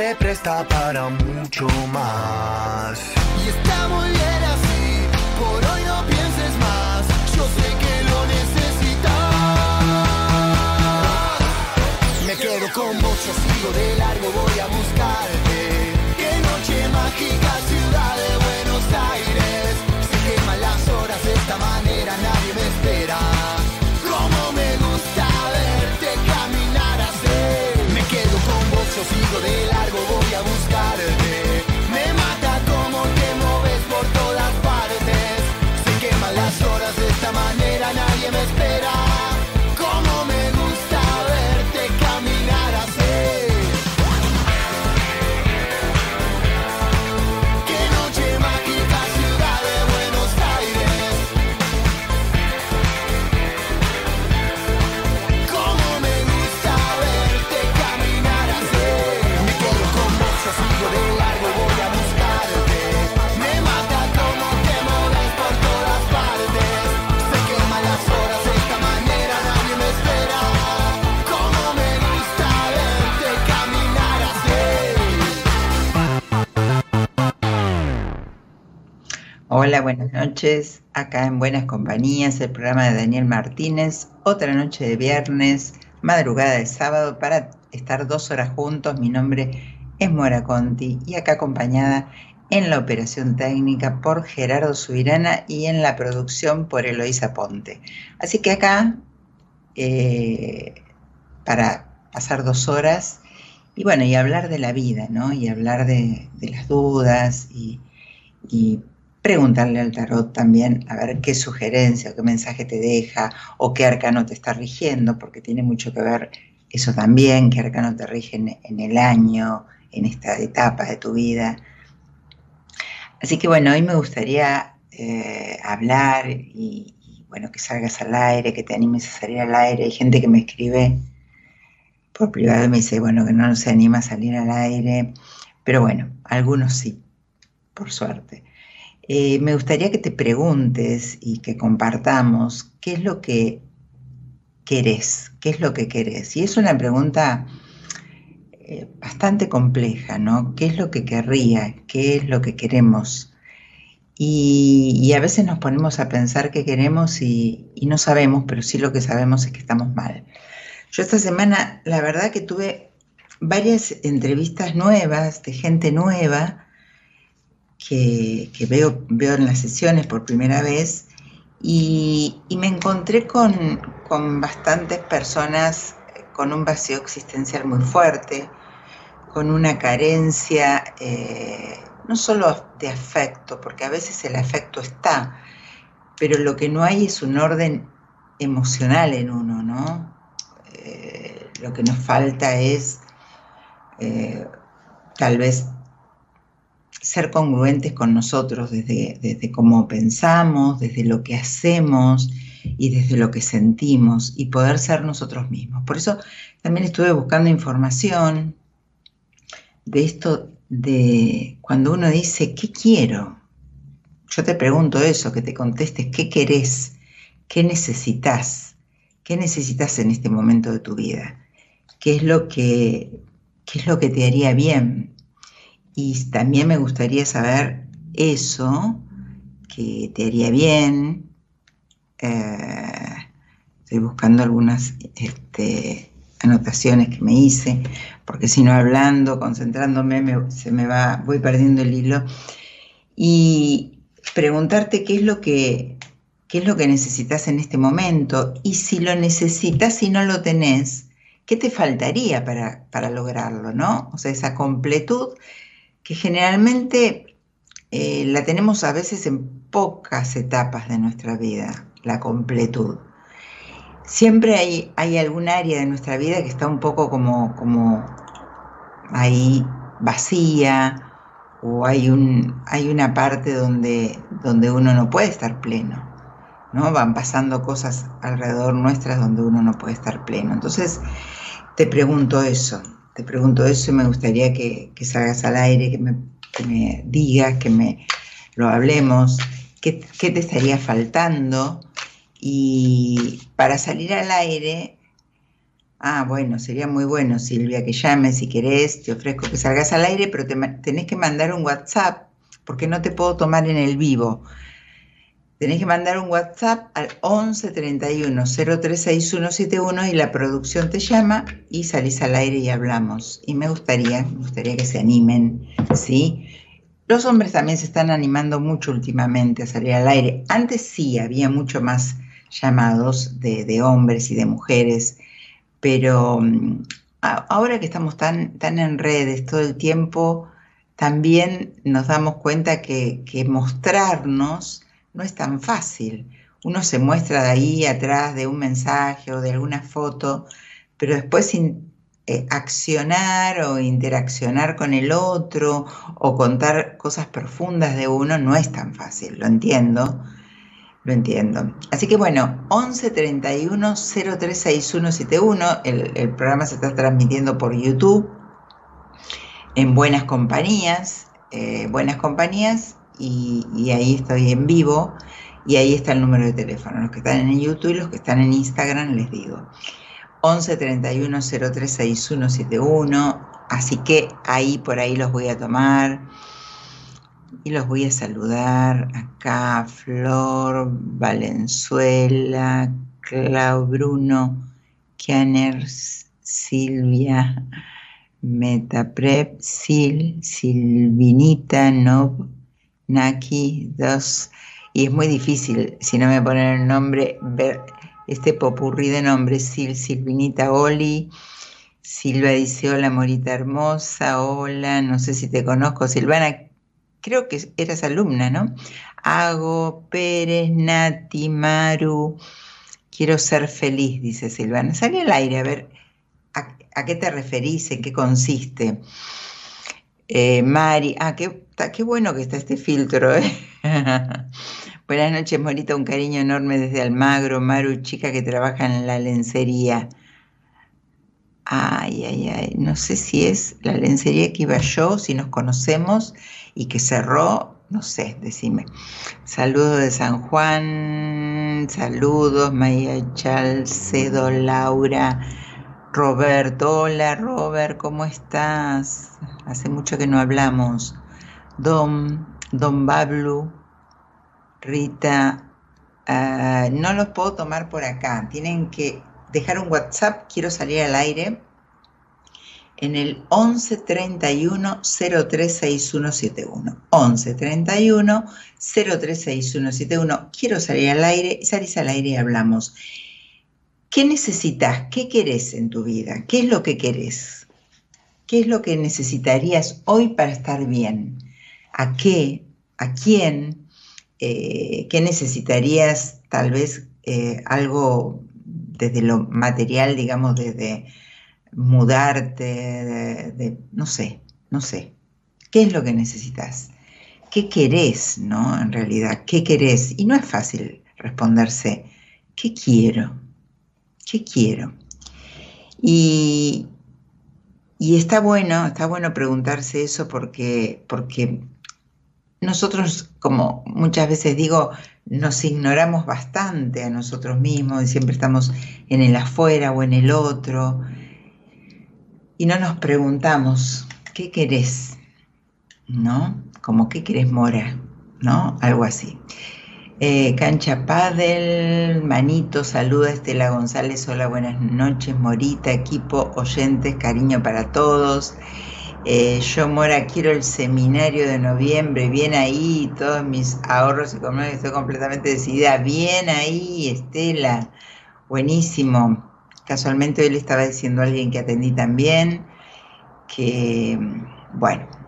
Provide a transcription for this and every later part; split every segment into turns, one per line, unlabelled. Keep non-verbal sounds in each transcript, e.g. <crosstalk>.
se presta para mucho Hola, buenas noches. Acá en Buenas Compañías, el programa de Daniel Martínez. Otra noche de viernes, madrugada de sábado, para estar dos horas juntos. Mi nombre es Mora Conti y acá acompañada en la operación técnica por Gerardo Subirana y en la producción por Eloísa Ponte. Así que acá, eh, para pasar dos horas y bueno, y hablar de la vida, ¿no? Y hablar de, las dudas y, y preguntarle al tarot también a ver qué sugerencia o qué mensaje te deja o qué arcano te está rigiendo, porque tiene mucho que ver eso también, qué arcano te rige en, el año, en esta etapa de tu vida. Así que bueno, hoy me gustaría eh, hablar y, bueno, que salgas al aire, que te animes a salir al aire. Hay gente que me escribe por privado y me dice, bueno, que no se anima a salir al aire. Pero bueno, algunos sí, por suerte. Eh, me gustaría que te preguntes y que compartamos qué es lo que querés, qué es lo que querés. Y es una pregunta eh, bastante compleja, ¿no? ¿Qué es lo que querría? ¿Qué es lo que queremos? Y, a veces nos ponemos a pensar qué queremos y, y, no sabemos, pero sí lo que sabemos es que estamos mal. Yo esta semana, la verdad que tuve varias entrevistas nuevas de gente nueva que, veo, veo en las sesiones por primera vez y, me encontré con, bastantes personas con un vacío existencial muy fuerte, con una carencia eh, no solo de afecto, porque a veces el afecto está, pero lo que no hay es un orden emocional en uno, ¿no? Eh, lo que nos falta es eh, tal vez ser congruentes con nosotros desde, desde cómo pensamos, desde lo que hacemos y desde lo que sentimos y poder ser nosotros mismos. Por eso también estuve buscando información de esto de cuando uno dice, ¿qué quiero? Yo te pregunto eso, que te contestes, ¿qué querés? ¿Qué necesitas? ¿Qué necesitas en este momento de tu vida? ¿Qué es lo que, qué es lo que te haría bien? Y también me gustaría saber eso, que te haría bien. Eh, estoy buscando algunas este, anotaciones que me hice, porque si no hablando, concentrándome, se me va, voy perdiendo el hilo. Y preguntarte qué es lo que, qué es lo que necesitas en este momento y si lo necesitas y no lo tenés, ¿qué te faltaría para, para lograrlo, no? O sea, esa completud que generalmente eh, la tenemos a veces en pocas etapas de nuestra vida, la completud. Siempre hay, hay algún área de nuestra vida que está un poco como, como ahí vacía o hay, un, hay una parte donde, donde uno no puede estar pleno. ¿no? Van pasando cosas alrededor nuestras donde uno no puede estar pleno. Entonces, te pregunto eso, te pregunto eso y me gustaría que, salgas al aire, que me, digas, que me lo hablemos, qué, te estaría faltando. Y para salir al aire, ah, bueno, sería muy bueno, Silvia, que llames si querés, te ofrezco que salgas al aire, pero te, tenés que mandar un WhatsApp, porque no te puedo tomar en el vivo. Tenés que mandar un WhatsApp al 11 31 036171 y la producción te llama y salís al aire y hablamos. Y me gustaría, me gustaría que se animen, ¿sí? Los hombres también se están animando mucho últimamente a salir al aire. Antes sí había mucho más llamados de, hombres y de mujeres, pero mm, ahora que estamos tan, tan en redes todo el tiempo, también nos damos cuenta que mostrarnos no es tan fácil. Uno se muestra de ahí atrás de un mensaje o de alguna foto, pero después eh, accionar o interaccionar con el otro o contar cosas profundas de uno no es tan fácil, lo entiendo, lo entiendo. Así que bueno, 11 31 036171, el, el programa se está transmitiendo por YouTube en Buenas Compañías, eh, Buenas Compañías y, ahí estoy en vivo y ahí está el número de teléfono. Los que están en YouTube y los que están en Instagram les digo. 11 31 03 6171. Así que ahí por ahí los voy a tomar y los voy a saludar. Acá Flor, Valenzuela, Clau Bruno, Kianer, Silvia, Metaprep, Sil, Silvinita, Nob, Naki 2, y es muy difícil, si no me ponen el nombre, ver este popurrí de nombres, Sil, Silvinita, Oli, Silva dice, hola, Morita hermosa, hola, no sé si te conozco, Silvana, creo que eras alumna, ¿no? Hago, Pérez, Nati, Maru, quiero ser feliz, dice Silvana. Sale al aire a ver a, a qué te referís, en qué consiste. Eh, Mari, ah, qué, qué, bueno que está este filtro. ¿eh? <laughs> Buenas noches, Morita. Un cariño enorme desde Almagro. Maru, chica que trabaja en la lencería. Ay, ay, ay. No sé si es la lencería que iba yo, si nos conocemos y que cerró. No sé, decime. Saludos de San Juan. Saludos, Maya Chalcedo, Laura. Roberto, hola Robert, ¿cómo estás? Hace mucho que no hablamos. Don, Don Bablu, Rita, ah, no los puedo tomar por acá. Tienen que dejar un WhatsApp, quiero salir al aire, en el 11 31 036171. 11 31 036171. Quiero salir al aire, salís al aire y hablamos. ¿Qué necesitas? ¿Qué querés en tu vida? ¿Qué es lo que querés? ¿Qué es lo que necesitarías hoy para estar bien? ¿A qué? ¿A quién? Eh, ¿Qué necesitarías tal vez eh, algo desde lo material, digamos, desde mudarte, de, no sé, no sé. ¿Qué es lo que necesitas? ¿Qué querés, no? En realidad, ¿qué querés? Y no es fácil responderse, ¿qué quiero? ¿Qué quiero? Y, y está bueno, está bueno preguntarse eso porque, porque nosotros, como muchas veces digo, nos ignoramos bastante a nosotros mismos y siempre estamos en el afuera o en el otro y no nos preguntamos, ¿qué querés? ¿No? Como, ¿qué querés, Mora? ¿No? Algo así. Eh, Cancha Padel, Manito, saluda Estela González, hola, buenas noches, Morita, equipo, oyentes, cariño para todos. Eh, yo, Mora, quiero el seminario de noviembre, bien ahí, todos mis ahorros económicos, estoy completamente decidida, bien ahí, Estela, buenísimo. Casualmente hoy le estaba diciendo a alguien que atendí también, que, bueno,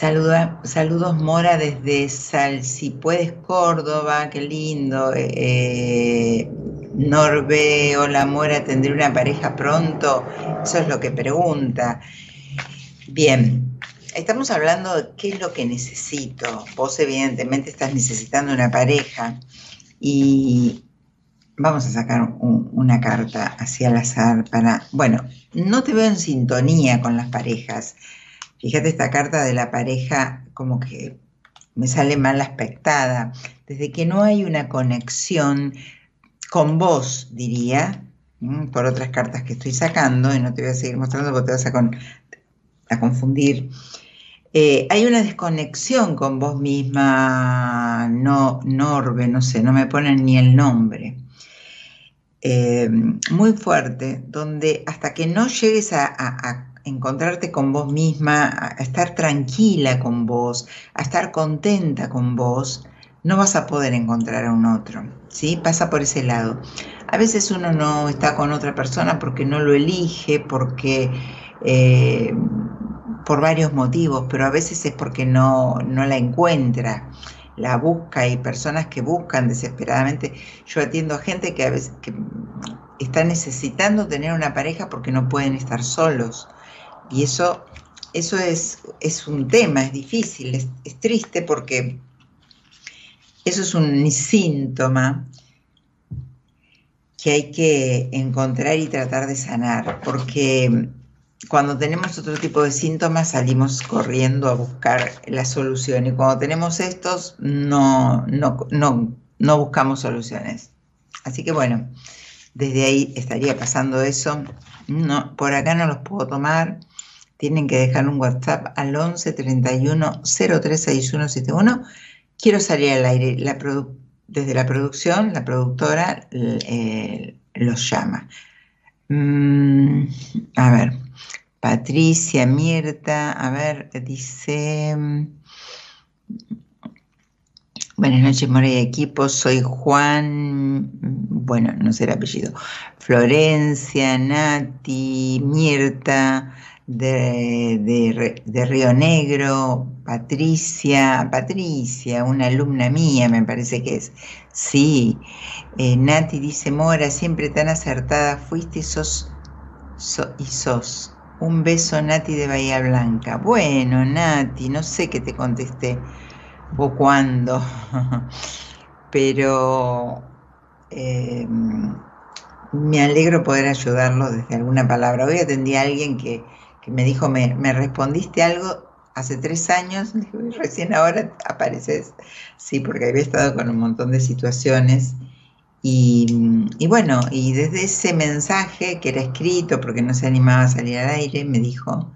saludos Mora desde Sal, si puedes Córdoba, qué lindo. Eh, Norbe, hola Mora, ¿tendré una pareja pronto? Eso es lo que pregunta. Bien, estamos hablando de qué es lo que necesito. Vos evidentemente estás necesitando una pareja y vamos a sacar una carta hacia al azar para, bueno, no te veo en sintonía con las parejas. Fíjate esta carta de la pareja como que me sale mal aspectada. Desde que no hay una conexión con vos, diría, por otras cartas que estoy sacando, y no te voy a seguir mostrando porque te vas a, confundir. Eh, hay una desconexión con vos misma, no, Norbe, no sé, no me ponen ni el nombre. Eh, muy fuerte, donde hasta que no llegues a encontrarte con vos misma, a estar tranquila con vos, a estar contenta con vos, no vas a poder encontrar a un otro, ¿sí? Pasa por ese lado. A veces uno no está con otra persona porque no lo elige, porque eh, por varios motivos, pero a veces es porque no, no la encuentra, la busca. Hay personas que buscan desesperadamente. Yo atiendo a gente que a veces que está necesitando tener una pareja porque no pueden estar solos y eso, eso es, es un tema, es difícil, es, triste porque eso es un síntoma que hay que encontrar y tratar de sanar, porque cuando tenemos otro tipo de síntomas salimos corriendo a buscar la solución y cuando tenemos estos no, no, no, no buscamos soluciones. Así que bueno, desde ahí estaría pasando eso. No, por acá no los puedo tomar tienen que dejar un WhatsApp al 11 31 036171. Quiero salir al aire. desde la producción, la productora eh, los llama. Mm, a ver, Patricia, Mirta, a ver, dice... Buenas noches, Mora y equipo. Soy Juan, bueno, no sé el apellido. Florencia, Nati, Mirta, de, Río Negro, Patricia, Patricia, una alumna mía me parece que es. Sí, eh, Nati dice, Mora, siempre tan acertada fuiste y sos, y sos. Un beso, Nati de Bahía Blanca. Bueno, Nati, no sé qué te contesté. o cuándo, <laughs> pero eh, me alegro poder ayudarlo desde alguna palabra. Hoy atendí a alguien que, me dijo, me, respondiste algo hace tres años, <laughs> recién ahora apareces. Sí, porque había estado con un montón de situaciones. Y, y, bueno, y desde ese mensaje que era escrito, porque no se animaba a salir al aire, me dijo,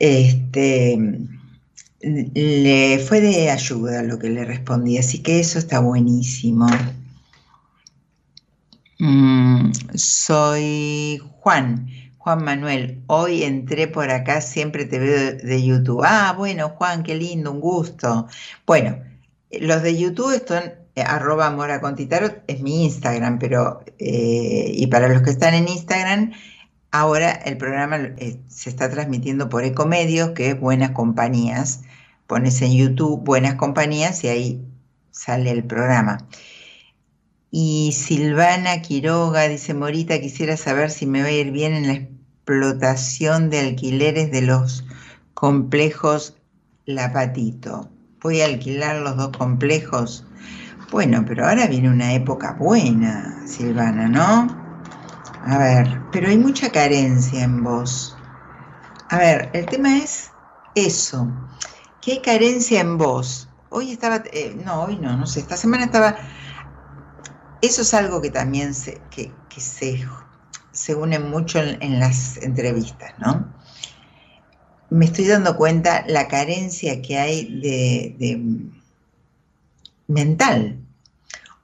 este, le fue de ayuda lo que le respondí, así que eso está buenísimo. Mm, soy Juan, Juan Manuel. Hoy entré por acá, siempre te veo de YouTube. Ah, bueno, Juan, qué lindo, un gusto. Bueno, los de YouTube están eh, arroba mora es mi Instagram, pero eh, y para los que están en Instagram, ahora el programa eh, se está transmitiendo por Ecomedios, que es Buenas Compañías. Pones en YouTube Buenas Compañías y ahí sale el programa. Y Silvana Quiroga dice, Morita, quisiera saber si me va a ir bien en la explotación de alquileres de los complejos La Patito. Voy a alquilar los dos complejos. Bueno, pero ahora viene una época buena, Silvana, ¿no? A ver, pero hay mucha carencia en vos. A ver, el tema es eso, que hay carencia en vos. Hoy estaba, eh, no, hoy no, no sé, esta semana estaba eso es algo que también se, que, se, se, une mucho en, las entrevistas, ¿no? Me estoy dando cuenta la carencia que hay de, mental,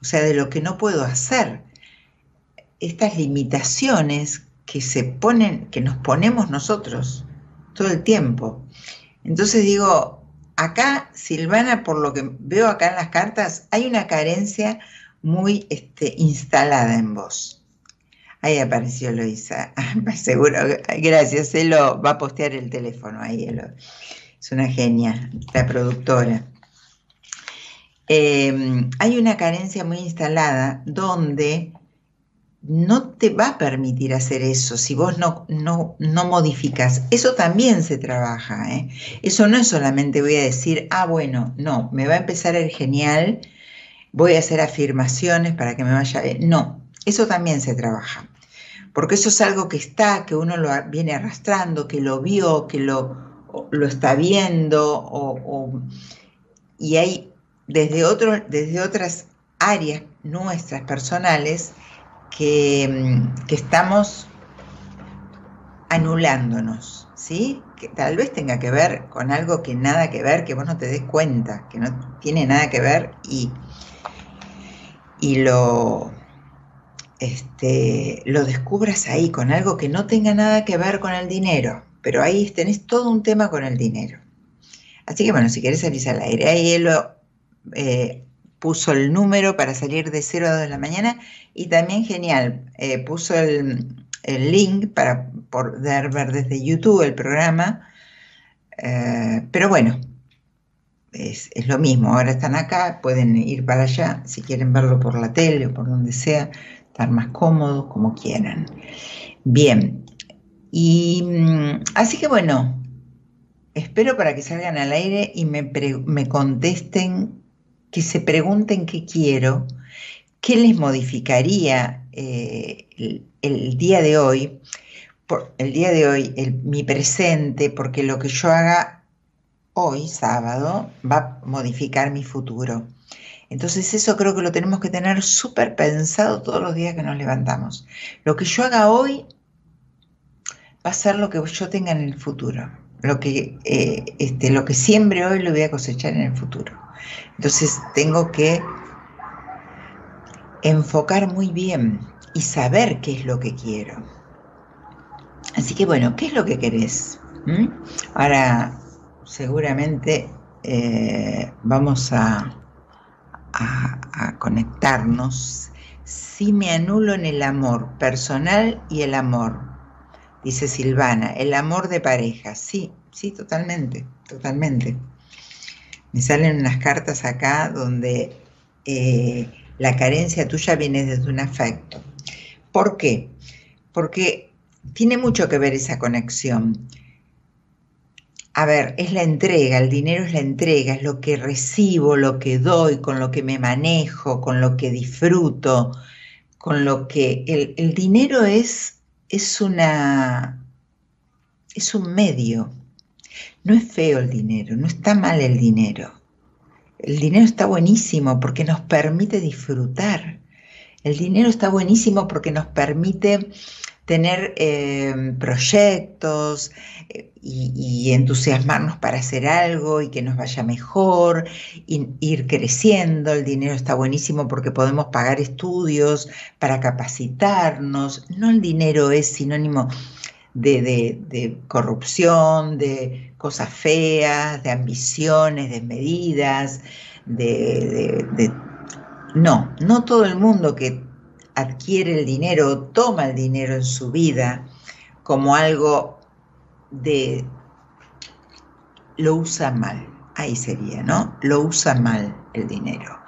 o sea, de lo que no puedo hacer. Estas limitaciones que se ponen, que nos ponemos nosotros todo el tiempo. Entonces digo, acá, Silvana, por lo que veo acá en las cartas, hay una carencia muy este, instalada en vos. Ahí apareció Loisa, <laughs> seguro, gracias, él va a postear el teléfono ahí, es una genia, la productora. Em, hay una carencia muy instalada donde no te va a permitir hacer eso si vos no, no, no modificas. Eso también se trabaja. ¿eh? Eso no es solamente voy a decir, ah, bueno, no, me va a empezar el genial voy a hacer afirmaciones para que me vaya bien. No, eso también se trabaja, porque eso es algo que está, que uno lo viene arrastrando, que lo vio, que lo, lo está viendo, y hay desde, desde otras áreas nuestras personales que, que estamos anulándonos, ¿sí? Que tal vez tenga que ver con algo que nada que ver, que vos no te des cuenta, que no tiene nada que ver y y lo, este, lo descubras ahí con algo que no tenga nada que ver con el dinero, pero ahí tenés todo un tema con el dinero. Así que bueno, si querés salir al aire, ahí él lo, eh, puso el número para salir de 0 a 2 de la mañana y también genial, eh, puso el, link para poder ver desde YouTube el programa. Eh, pero bueno, es, lo mismo, ahora están acá, pueden ir para allá, si quieren verlo por la tele o por donde sea, estar más cómodos, como quieran. Bien, y mm, así que bueno, espero para que salgan al aire y me, me contesten, que se pregunten qué quiero, qué les modificaría eh, el, día de hoy, por, el día de hoy, mi presente, porque lo que yo haga hoy, sábado, va a modificar mi futuro. Entonces eso creo que lo tenemos que tener súper pensado todos los días que nos levantamos. Lo que yo haga hoy va a ser lo que yo tenga en el futuro. Lo que, eh, este, lo que siembre hoy lo voy a cosechar en el futuro. Entonces tengo que enfocar muy bien y saber qué es lo que quiero. Así que bueno, ¿qué es lo que querés? ¿Mm? Ahora seguramente eh, vamos a, a, conectarnos si me anulo en el amor personal y el amor, dice Silvana, el amor de pareja, sí, sí, totalmente, totalmente. Me salen unas cartas acá donde eh, la carencia tuya viene desde un afecto. ¿Por qué? Porque tiene mucho que ver esa conexión a ver, es la entrega, el dinero es la entrega, es lo que recibo, lo que doy, con lo que me manejo, con lo que disfruto, con lo que el, dinero es, es una, es un medio. No es feo el dinero, no está mal el dinero. El dinero está buenísimo porque nos permite disfrutar. El dinero está buenísimo porque nos permite tener eh, proyectos eh, y, entusiasmarnos para hacer algo y que nos vaya mejor, ir creciendo. El dinero está buenísimo porque podemos pagar estudios para capacitarnos. No el dinero es sinónimo de, corrupción, de cosas feas, de ambiciones, de medidas, de... No, no todo el mundo que adquiere el dinero toma el dinero en su vida como algo de... lo usa mal, ahí sería, ¿no? Lo usa mal el dinero.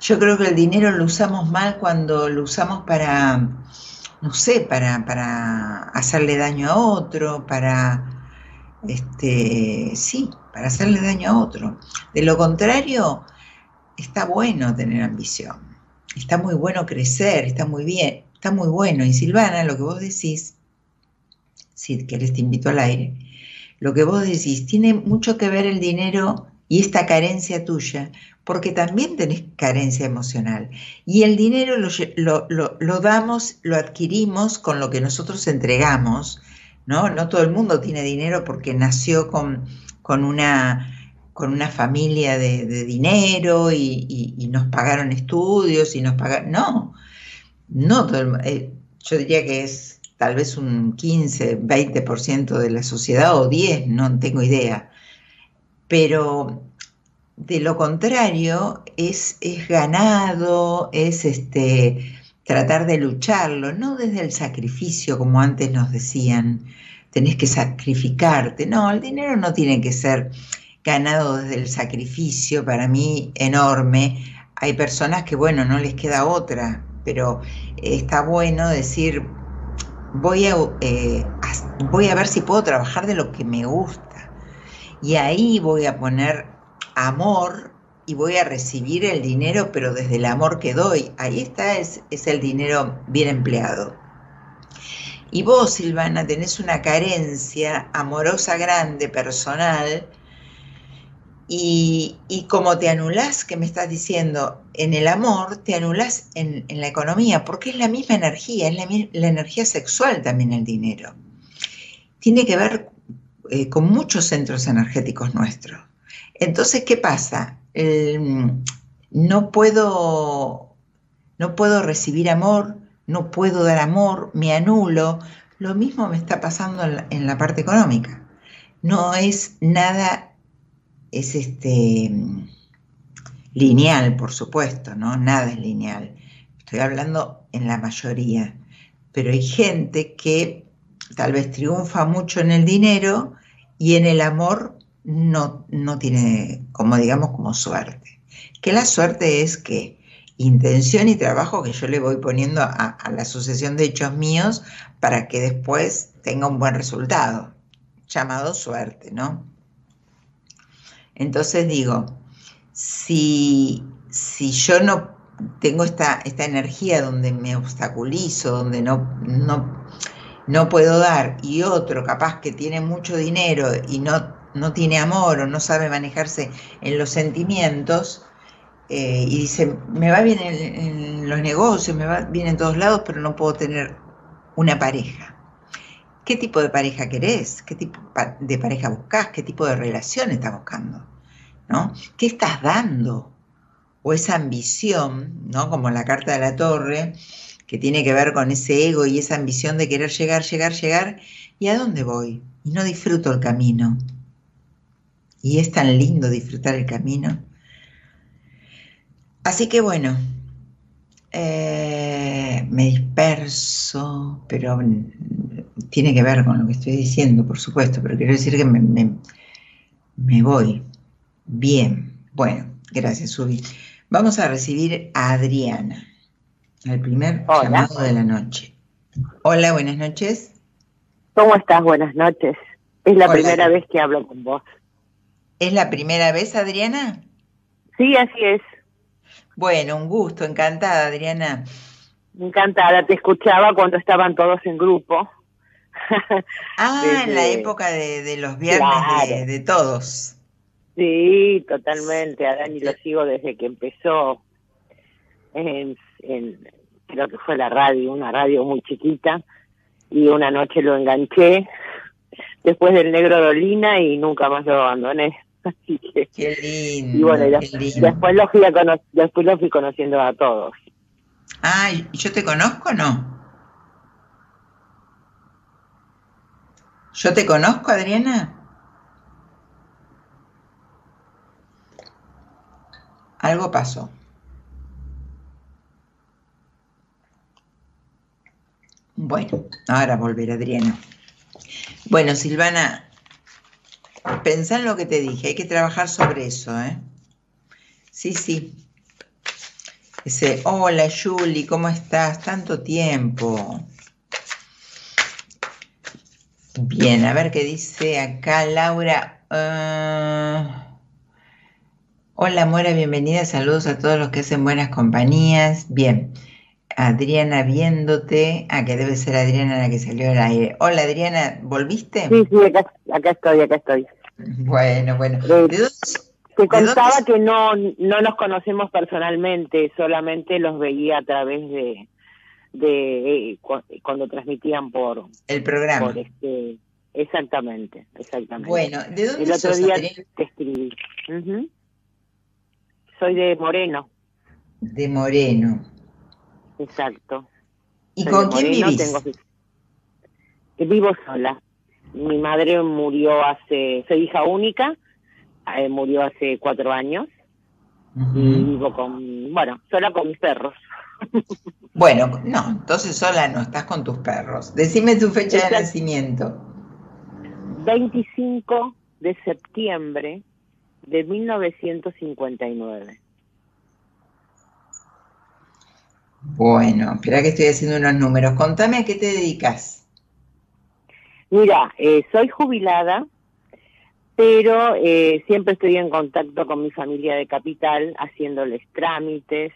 Yo creo que el dinero lo usamos mal cuando lo usamos para, no sé, para, para hacerle daño a otro, para, este, sí, para hacerle daño a otro. De lo contrario, está bueno tener ambición está muy bueno crecer, está muy bien, está muy bueno. Y Silvana, lo que vos decís, si querés te invito al aire, lo que vos decís tiene mucho que ver el dinero y esta carencia tuya, porque también tenés carencia emocional. Y el dinero lo, lo, damos, lo adquirimos con lo que nosotros entregamos, ¿no? No todo el mundo tiene dinero porque nació con, con una con una familia de, dinero y, nos pagaron estudios y nos pagaron... No, no, eh, yo diría que es tal vez un 15, 20% de la sociedad o 10, no tengo idea. Pero de lo contrario es, es ganado, es este, tratar de lucharlo, no desde el sacrificio como antes nos decían, tenés que sacrificarte. No, el dinero no tiene que ser ganado desde el sacrificio, para mí enorme. Hay personas que, bueno, no les queda otra, pero está bueno decir, voy a, eh, voy a ver si puedo trabajar de lo que me gusta. Y ahí voy a poner amor y voy a recibir el dinero, pero desde el amor que doy. Ahí está, es, es el dinero bien empleado. Y vos, Silvana, tenés una carencia amorosa grande, personal, y, como te anulás, que me estás diciendo, en el amor, te anulás en, la economía, porque es la misma energía, es la, energía sexual también el dinero. Tiene que ver eh, con muchos centros energéticos nuestros. Entonces, ¿qué pasa? no, puedo, no puedo recibir amor, no puedo dar amor, me anulo. Lo mismo me está pasando en la parte económica. No es nada es este lineal, por supuesto, ¿no? Nada es lineal. Estoy hablando en la mayoría. Pero hay gente que tal vez triunfa mucho en el dinero y en el amor no, no tiene, como digamos, como suerte. Que la suerte es que intención y trabajo que yo le voy poniendo a, a la sucesión de hechos míos para que después tenga un buen resultado, llamado suerte, ¿no? Entonces digo, si, si yo no tengo esta, esta energía donde me obstaculizo, donde no, no, no puedo dar, y otro capaz que tiene mucho dinero y no, no tiene amor o no sabe manejarse en los sentimientos, eh, y dice, me va bien en, los negocios, me va bien en todos lados, pero no puedo tener una pareja. ¿Qué tipo de pareja querés? ¿Qué tipo de pareja buscas? ¿Qué tipo de relación estás buscando? ¿no? ¿Qué estás dando? O esa ambición, ¿no? Como la carta de la torre, que tiene que ver con ese ego y esa ambición de querer llegar, llegar, llegar. ¿Y a dónde voy? Y no disfruto el camino. Y es tan lindo disfrutar el camino. Así que bueno, eh, me disperso, pero tiene que ver con lo que estoy diciendo, por supuesto, pero quiero decir que me, me voy, Bien, bueno, gracias, Subi. Vamos a recibir a Adriana, el primer llamado de la noche. Hola, buenas noches.
¿Cómo estás? Buenas noches. Es la primera vez que hablo con vos.
¿Es la primera vez, Adriana?
Sí, así es.
Bueno, un gusto, encantada, Adriana.
Encantada, te escuchaba cuando estaban todos en grupo. <laughs>
ah, en la época de, los viernes de, todos.
Sí, totalmente. A Dani lo sigo desde que empezó en, creo que fue la radio, una radio muy chiquita, y una noche lo enganché después del Negro Dolina y nunca más lo abandoné. <laughs> Así que,
qué lindo.
Y bueno, después, lo fui después lo fui conociendo a todos.
Ah, ¿y yo te conozco o no? ¿Yo te conozco, Adriana? Algo pasó. Bueno, ahora volver, Adriana. Bueno, Silvana, pensá en lo que te dije, hay que trabajar sobre eso, ¿eh? Sí, sí. Dice, hola Julie, ¿cómo estás? Tanto tiempo. Bien, a ver qué dice acá Laura. Ah, hola Mora, bienvenida, saludos a todos los que hacen buenas compañías. Bien, Adriana viéndote. Ah, que debe ser Adriana la que salió al aire. Hola Adriana, ¿volviste?
Sí, sí, acá, estoy, acá estoy.
Bueno, bueno.
te contaba que no, no nos conocemos personalmente, solamente los veía a través de, de eh, cuando transmitían por
el programa.
este, exactamente, exactamente.
Bueno, ¿de dónde
El otro día te escribí. Soy de Moreno.
De Moreno.
Exacto.
¿Y con quién vivís?
Vivo sola. Mi madre murió hace, soy hija única, eh, murió hace cuatro años y vivo con, bueno, sola con mis perros.
Bueno, no, entonces sola no, estás con tus perros. Decime tu fecha de nacimiento.
25 de septiembre de 1959.
Bueno, espera que estoy haciendo unos números. Contame a qué te dedicas.
Mira, eh, soy jubilada, pero eh, siempre estoy en contacto con mi familia de capital, haciéndoles trámites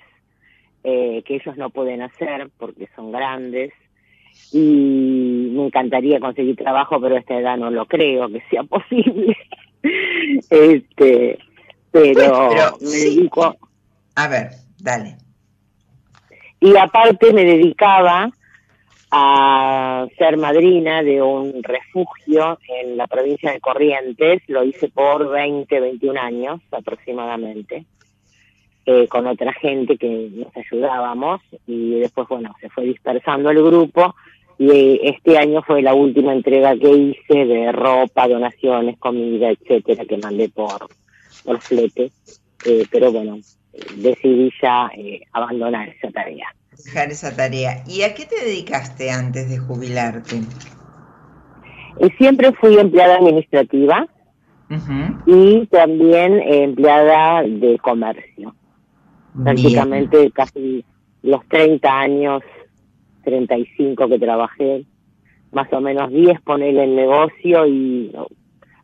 eh, que ellos no pueden hacer porque son grandes. Y me encantaría conseguir trabajo, pero a esta edad no lo creo que sea <laughs> posible. este, pero, me dedico.
A ver, dale
y aparte me dedicaba a ser madrina de un refugio en la provincia de Corrientes, lo hice por 20, 21 años aproximadamente, eh, con otra gente que nos ayudábamos y después, bueno, se fue dispersando el grupo y este año fue la última entrega que hice de ropa, donaciones, comida, etcétera, que mandé por, por flete, eh, pero bueno, decidí ya eh, abandonar esa tarea.
Dejar esa tarea. ¿Y a qué te dedicaste antes de jubilarte?
Eh, siempre fui empleada administrativa y también empleada de comercio. Prácticamente casi los 30 años, 35 que trabajé, más o menos 10 poner en negocio y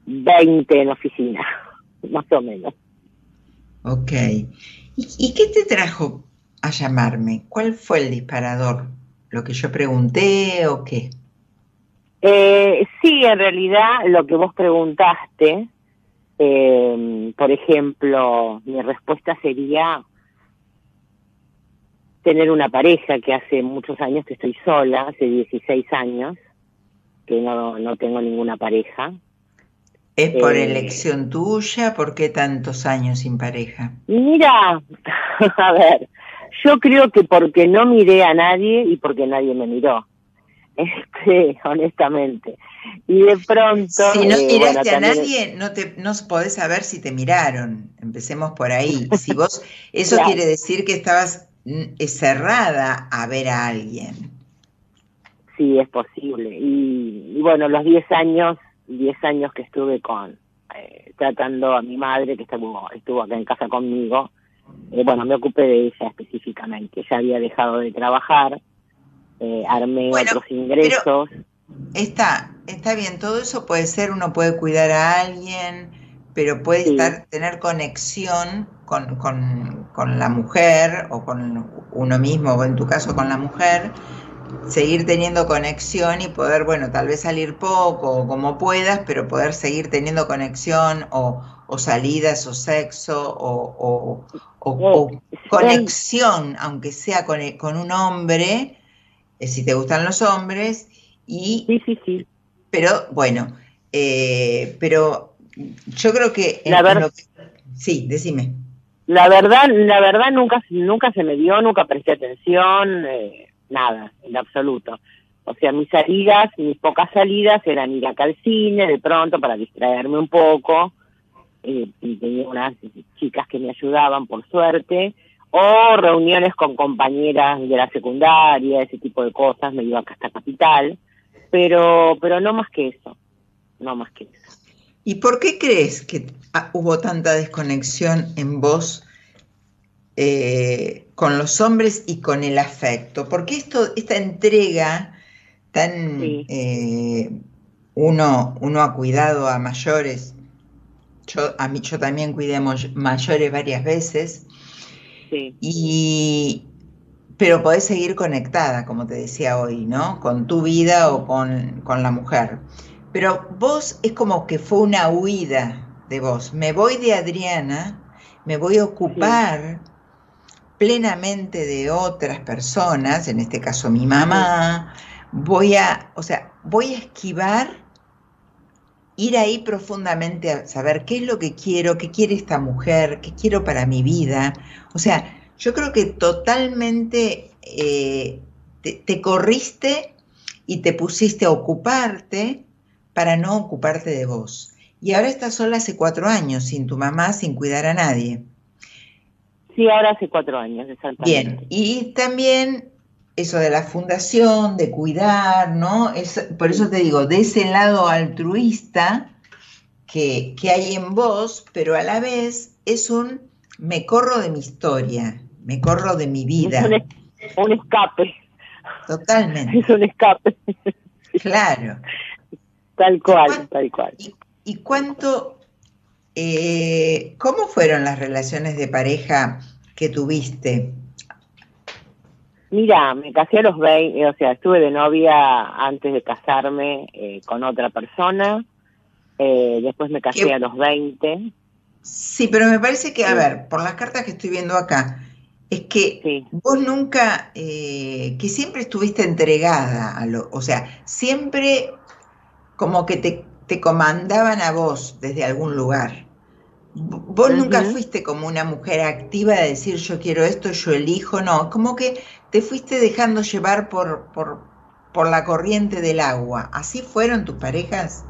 20 en oficina, <laughs> más o menos.
Ok. ¿Y, qué te trajo a llamarme? ¿Cuál fue el disparador? ¿Lo que yo pregunté o qué?
Eh, sí, en realidad lo que vos preguntaste, eh, por ejemplo, mi respuesta sería tener una pareja que hace muchos años que estoy sola, hace 16 años que no, no tengo ninguna pareja.
¿Es por eh, elección tuya? ¿Por qué tantos años sin pareja?
Mira, <laughs> a ver, yo creo que porque no miré a nadie y porque nadie me miró. <laughs> Este, honestamente. Y de pronto.
Si no eh, miraste a nadie, no te no podés saber si te miraron. Empecemos por ahí. <laughs> Si vos, eso quiere decir que estabas cerrada a ver a alguien.
Sí, es posible. Y, y bueno, los 10 años 10 años que estuve con eh, tratando a mi madre que estuvo, estuvo acá en casa conmigo, eh, bueno, me ocupé de ella específicamente. Ya había dejado de trabajar, eh, armé otros ingresos.
Está, está bien, todo eso puede ser, uno puede cuidar a alguien, pero puede estar, tener conexión con, con, con, la mujer o con uno mismo, o en tu caso con la mujer, seguir teniendo conexión y poder, bueno, tal vez salir poco o como puedas, pero poder seguir teniendo conexión o, o salidas o sexo o, o conexión, aunque sea con, con un hombre, eh, si te gustan los hombres, y...
Sí, sí, sí.
Pero bueno, eh, pero yo creo que...
La.
Sí, decime.
La verdad, la verdad nunca, nunca se me dio, nunca presté atención. Eh, nada, en absoluto. O sea, mis salidas, mis pocas salidas eran ir acá al cine de pronto para distraerme un poco. Eh, y tenía unas chicas que me ayudaban, por suerte. O reuniones con compañeras de la secundaria, ese tipo de cosas. Me iba acá hasta Capital. Pero, pero no más que eso. No más que eso.
¿Y por qué crees que hubo tanta desconexión en vos eh, con los hombres y con el afecto, porque esto, esta entrega tan eh, uno, uno ha cuidado a mayores, yo, a mí, yo también cuidé a mayores varias veces, y, pero podés seguir conectada, como te decía hoy, ¿no? Con tu vida o con, con la mujer. Pero vos es como que fue una huida de vos. Me voy de Adriana, me voy a ocupar plenamente de otras personas, en este caso mi mamá, voy a, o sea, voy a esquivar, ir ahí profundamente a saber qué es lo que quiero, qué quiere esta mujer, qué quiero para mi vida. O sea, yo creo que totalmente eh, te, corriste y te pusiste a ocuparte para no ocuparte de vos. Y ahora estás sola hace cuatro años, sin tu mamá, sin cuidar a nadie.
Sí, ahora hace cuatro años, exactamente.
Bien, y también eso de la fundación, de cuidar, ¿no? Es, por eso te digo, de ese lado altruista que, hay en vos, pero a la vez es un me corro de mi historia, me corro de mi vida.
Es un, escape.
Totalmente. <laughs>
Es un escape.
Claro.
Tal cual, tal cual.
¿Y, cuánto eh, ¿Cómo fueron las relaciones de pareja que tuviste?
Mira, me casé a los 20, o sea, estuve de novia antes de casarme eh, con otra persona, eh, después me casé a los 20.
Sí, pero me parece que, a ver, por las cartas que estoy viendo acá, es que vos nunca, que siempre estuviste entregada a lo, o sea, siempre como que te, te comandaban a vos desde algún lugar. Vos nunca fuiste como una mujer activa de decir yo quiero esto, yo elijo, no, como que te fuiste dejando llevar por, por, por la corriente del agua. ¿Así fueron tus parejas?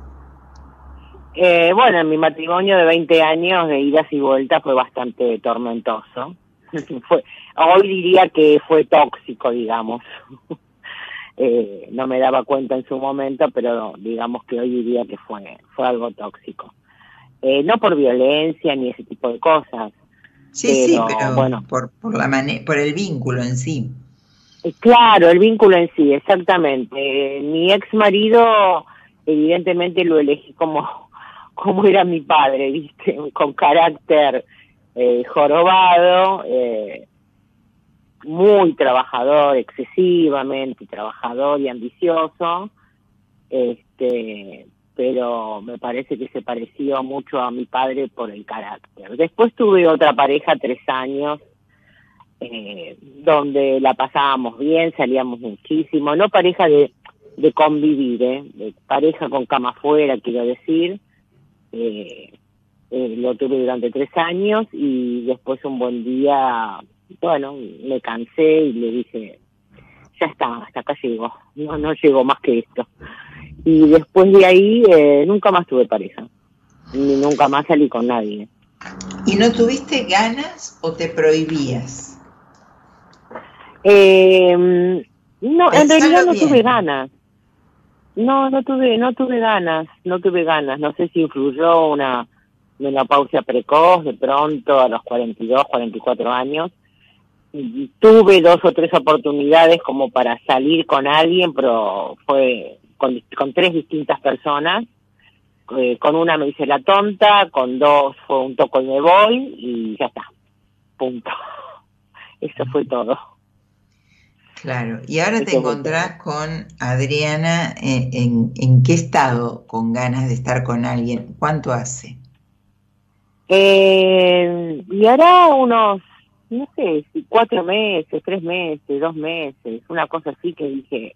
Eh, bueno, mi matrimonio de 20 años de idas y vueltas fue bastante tormentoso. <laughs> fue, hoy diría que fue tóxico, digamos. <laughs> eh, no me daba cuenta en su momento, pero digamos que hoy diría que fue, fue algo tóxico. Eh, no por violencia ni ese tipo de cosas.
Sí, sí, pero bueno, por, por, la por el vínculo en sí.
Eh, claro, el vínculo en sí, exactamente. mi ex marido, evidentemente lo elegí como, <laughs> como era mi padre, ¿viste? Con carácter eh, jorobado, muy trabajador, excesivamente trabajador y ambicioso. Este, pero me parece que se pareció mucho a mi padre por el carácter. Después tuve otra pareja tres años, eh, donde la pasábamos bien, salíamos muchísimo, no pareja de, de convivir, ¿eh? pareja con cama afuera, quiero decir. Eh, lo tuve durante tres años y después un buen día, bueno, me cansé y le dije, ya está, hasta acá llego, no, no llego más que esto y después de ahí eh, nunca más tuve pareja, ni nunca más salí con nadie.
¿Y no tuviste ganas o te prohibías?
Eh, no, en realidad no tuve ganas. No, no tuve, no tuve ganas, no tuve ganas. No sé si influyó una menopausia precoz de pronto a los 42, 44 años. Tuve dos o tres oportunidades como para salir con alguien, pero fue con, con tres distintas personas. Eh, con una me hice la tonta, con dos fue un toco y me voy y ya está. Punto. <laughs> Eso fue todo.
Claro, y ahora te encontrás con Adriana, eh, en, en, qué estado con ganas de estar con alguien? ¿Cuánto hace?
Eh, y ahora unos, no sé, cuatro meses, tres meses, dos meses, una cosa así que dije,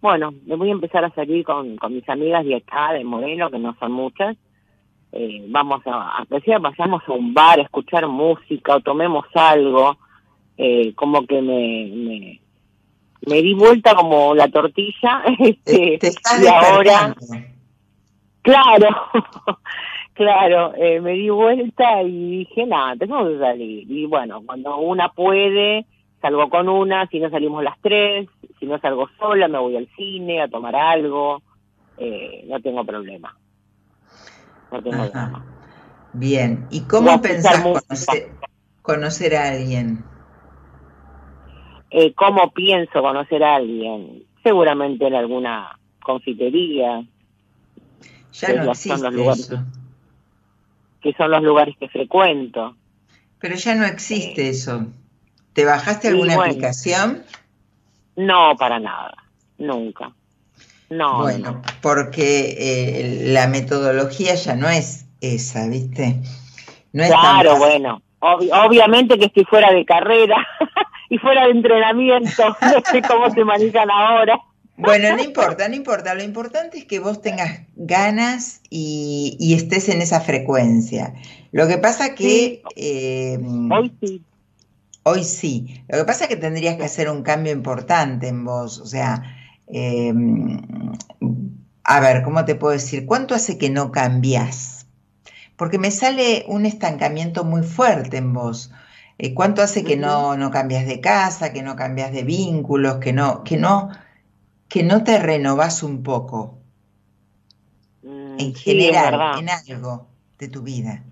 bueno, me voy a empezar a salir con, con mis amigas de acá, de Moreno, que no son muchas. Eh, vamos a, a vayamos a un bar a escuchar música o tomemos algo. Eh, como que me, me me di vuelta como la tortilla <laughs> este, y ahora claro claro eh, me di vuelta y dije nada tengo que salir y bueno cuando una puede salgo con una si no salimos las tres si no salgo sola me voy al cine a tomar algo eh, no tengo problema no tengo problema
bien y cómo pensás conocer, conocer a alguien
eh, cómo pienso conocer a alguien. Seguramente en alguna confitería.
Ya no existe eso.
Que, son los lugares que frecuento.
Pero ya no existe eso. ¿Te bajaste alguna aplicación?
No, para nada. Nunca. No.
Bueno, porque eh, la metodología ya no es esa, ¿viste?
No es claro, bueno. obviamente que estoy fuera de carrera. <laughs> y fuera de entrenamiento, <laughs> no sé cómo se manejan ahora.
Bueno, no importa, no importa. Lo importante es que vos tengas ganas y, estés en esa frecuencia. Lo que pasa que...
Eh, hoy sí.
Hoy sí. Lo que pasa es que tendrías que hacer un cambio importante en vos. O sea, eh, a ver, ¿cómo te puedo decir? ¿Cuánto hace que no cambias? Porque me sale un estancamiento muy fuerte en vos. Eh, ¿Cuánto hace que no, no cambias de casa, que no cambias de vínculos, que no, que no, que no te renovas un poco? Mm, en general, en algo de tu vida.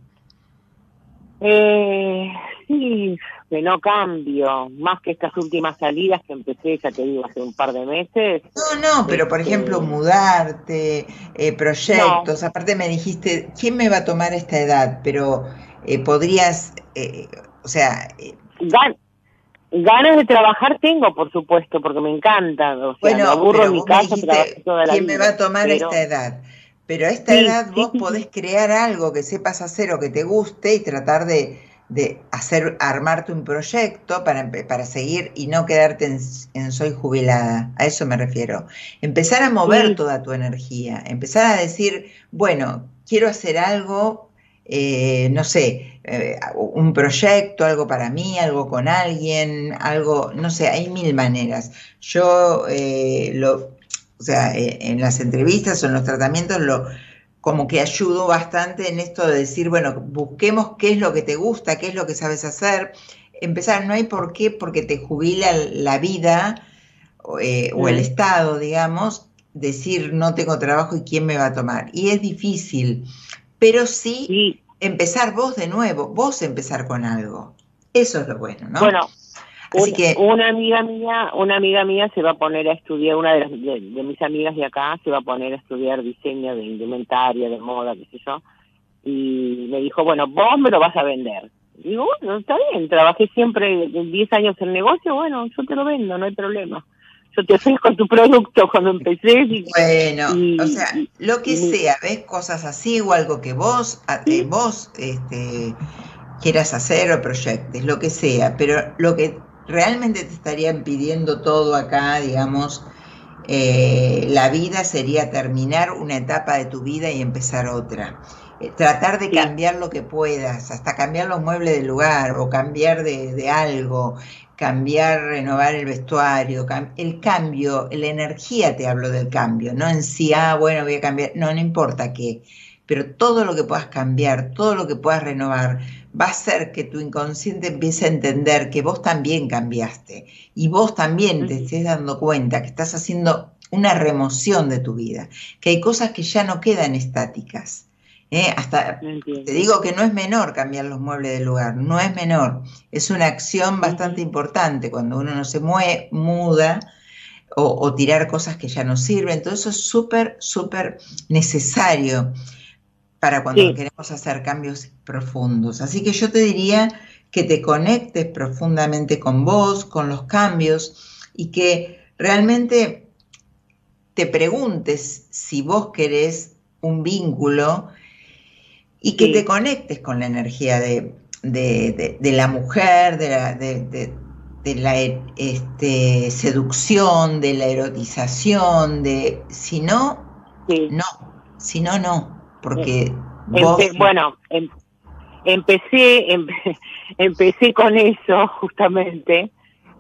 Eh, sí, que no cambio, más que estas últimas salidas que empecé, ya te digo, hace un par de meses.
No, no, pero por este, ejemplo, mudarte, eh, proyectos, aparte me dijiste, ¿quién me va a tomar esta edad? Pero eh, podrías, eh, o sea... Eh,
ganas de trabajar tengo, por supuesto, porque me encanta. O sea, bueno, me aburro en mi casa, toda la
¿Quién me va a tomar esta edad? Pero a esta edad vos podés crear algo que sepas hacer o que te guste y tratar de, de hacer, armarte un proyecto para, para seguir y no quedarte en, soy jubilada. A eso me refiero. Empezar a mover toda tu energía, empezar a decir, bueno, quiero hacer algo eh, no sé, eh, un proyecto, algo para mí, algo con alguien, algo, no sé, hay mil maneras. Yo, eh, lo, o sea, en las entrevistas o en los tratamientos, lo, como que ayudo bastante en esto de decir, bueno, busquemos qué es lo que te gusta, qué es lo que sabes hacer. Empezar, no hay por qué, porque te jubila la vida o el mm. Estado, digamos, decir no tengo trabajo y quién me va a tomar. Y es difícil pero sí, empezar vos de nuevo, vos empezar con algo. Eso es lo bueno, ¿no?
Bueno, Así que, una amiga mía, una amiga mía se va a poner a estudiar, una de, las, de, mis amigas de acá se va a poner a estudiar diseño de indumentaria, de moda, qué sé yo, y me dijo, bueno, vos me lo vas a vender. digo, bueno, está bien, trabajé siempre 10 años en negocio, bueno, yo te lo vendo, no hay problema yo te ofrezco tu producto cuando empecé.
bueno, o sea, lo que sea, ves cosas así o algo que vos, eh, vos este, quieras hacer o proyectes, lo que sea, pero lo que realmente te estarían pidiendo todo acá, digamos, eh, la vida sería terminar una etapa de tu vida y empezar otra. Eh, tratar de cambiar lo que puedas, hasta cambiar los muebles del lugar o cambiar de, de algo, cambiar, renovar el vestuario, el cambio, la energía te hablo del cambio, no en sí, ah, bueno, voy a cambiar, no, no importa qué, pero todo lo que puedas cambiar, todo lo que puedas renovar, va a hacer que tu inconsciente empiece a entender que vos también cambiaste y vos también te estés dando cuenta que estás haciendo una remoción de tu vida, que hay cosas que ya no quedan estáticas ¿eh? hasta te digo que no es menor cambiar los muebles del lugar, no es menor. Es una acción bastante importante cuando uno no se mueve, muda. o, tirar cosas que ya no sirven. Todo eso es súper, súper necesario para cuando queremos hacer cambios profundos. Así que yo te diría que te conectes profundamente con vos, con los cambios y que realmente te preguntes si vos querés un vínculo y que te conectes con la energía de, la mujer, de la, de la este, seducción, de la erotización, de si no, no, si no, no, porque
bueno, em, empecé, <laughs> empecé con eso <laughs> justamente,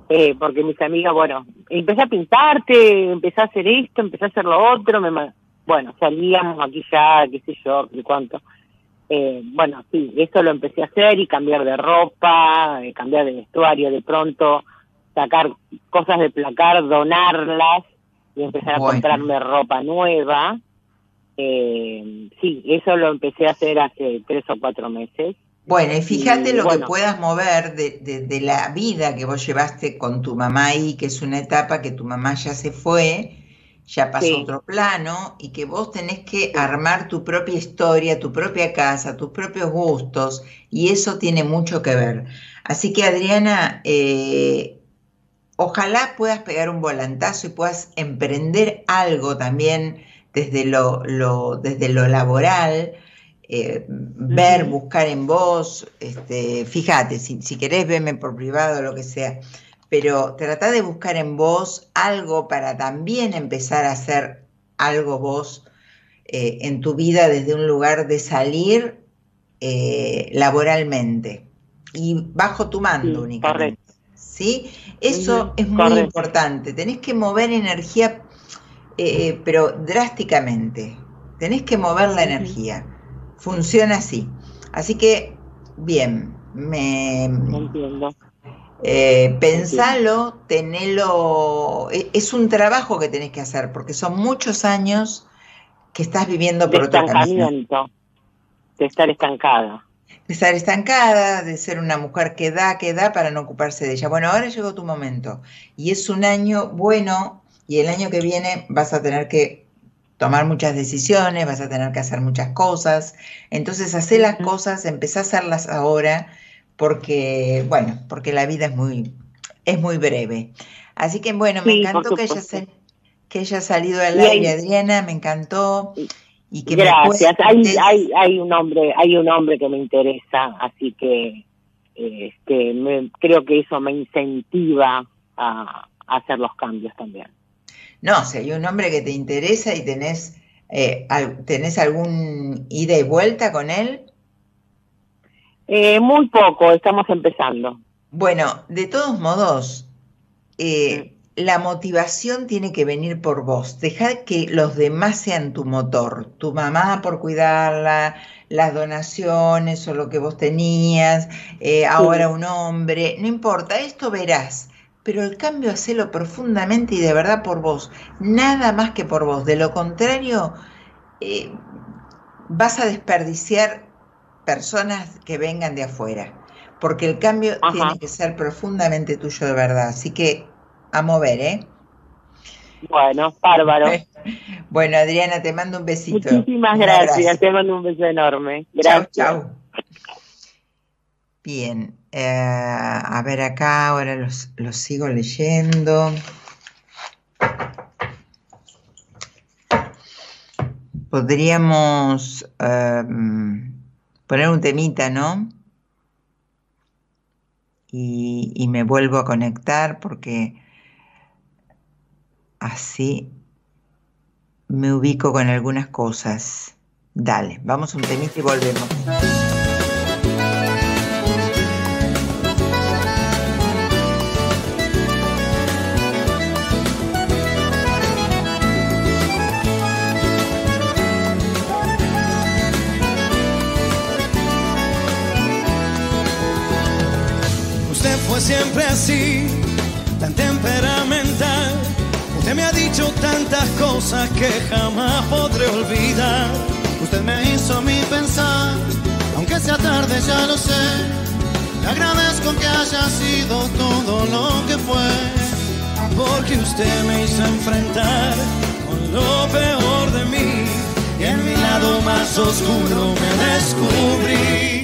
eh, porque mis amigas, bueno, empecé a pintarte, empecé a hacer esto, empecé a hacer lo otro, me, bueno, salíamos aquí ya, qué sé yo, de cuánto. Eh, bueno, sí, eso lo empecé a hacer y cambiar de ropa, eh, cambiar de vestuario de pronto, sacar cosas de placar, donarlas y empezar a comprarme ropa nueva. Eh, sí, eso lo empecé a hacer hace tres o cuatro meses.
Bueno, y fíjate lo que puedas mover de, de, la vida que vos llevaste con tu mamá ahí, que es una etapa que tu mamá ya se fue, ya pasó otro plano y que vos tenés que armar tu propia historia, tu propia casa, tus propios gustos y eso tiene mucho que ver. Así que Adriana, eh, ojalá puedas pegar un volantazo y puedas emprender algo también desde lo, desde lo laboral, eh, ver, buscar en vos, este, fíjate, si, si querés verme por privado o lo que sea, pero trata de buscar en vos algo para también empezar a hacer algo vos eh, en tu vida desde un lugar de salir eh, laboralmente y bajo tu mando únicamente. ¿Sí? Eso es muy importante. Tenés que mover energía, eh, pero drásticamente. Tenés que mover la energía. Funciona así. Así que, bien, me... Entiendo. Eh, pensalo, tenelo, e, es un trabajo que tenés que hacer porque son muchos años que estás viviendo por otro camino.
De estar estancada.
De estar estancada, de ser una mujer que da, que da para no ocuparse de ella. Bueno, ahora llegó tu momento y es un año bueno y el año que viene vas a tener que tomar muchas decisiones, vas a tener que hacer muchas cosas. Entonces, hacer las cosas, empezá a hacerlas ahora porque, bueno, porque la vida es muy, es muy breve. Así que bueno, me encantó que haya, que haya salido al aire, Adriana, me encantó. Y que
Gracias, hay, hay, hay, un hombre, hay un hombre que me interesa, así que este, me, creo que eso me incentiva a, hacer los cambios también.
No, si hay un hombre que te interesa y tenés, eh, tenés algún ida y vuelta con él,
eh, muy poco, estamos empezando.
Bueno, de todos modos, eh, la motivación tiene que venir por vos. Dejar que los demás sean tu motor. Tu mamá por cuidarla, las donaciones o lo que vos tenías, eh, ahora un hombre, no importa, esto verás. Pero el cambio hacelo profundamente y de verdad por vos. Nada más que por vos. De lo contrario, vas a desperdiciar personas que vengan de afuera, porque el cambio tiene que ser profundamente tuyo de verdad. Así que a mover, ¿eh?
Bueno, bárbaro. <laughs>
Bueno, Adriana, te mando un besito.
Muchísimas gracias, te mando un beso enorme. Gracias. Chao,
Bien, eh, a ver acá, ahora los, los sigo leyendo. Podríamos... Em, poner un temita, ¿no? Y, y, me vuelvo a conectar porque así me ubico con algunas cosas. Dale, vamos un temita y volvemos.
como es siempre así, tan temperamental. Usted me ha dicho tantas cosas que jamás podré olvidar. Usted me hizo mi pensar, aunque sea tarde ya lo sé. Le agradezco que haya sido todo lo que fue, porque usted me hizo enfrentar con lo peor de mí y en mi lado más oscuro me descubrí.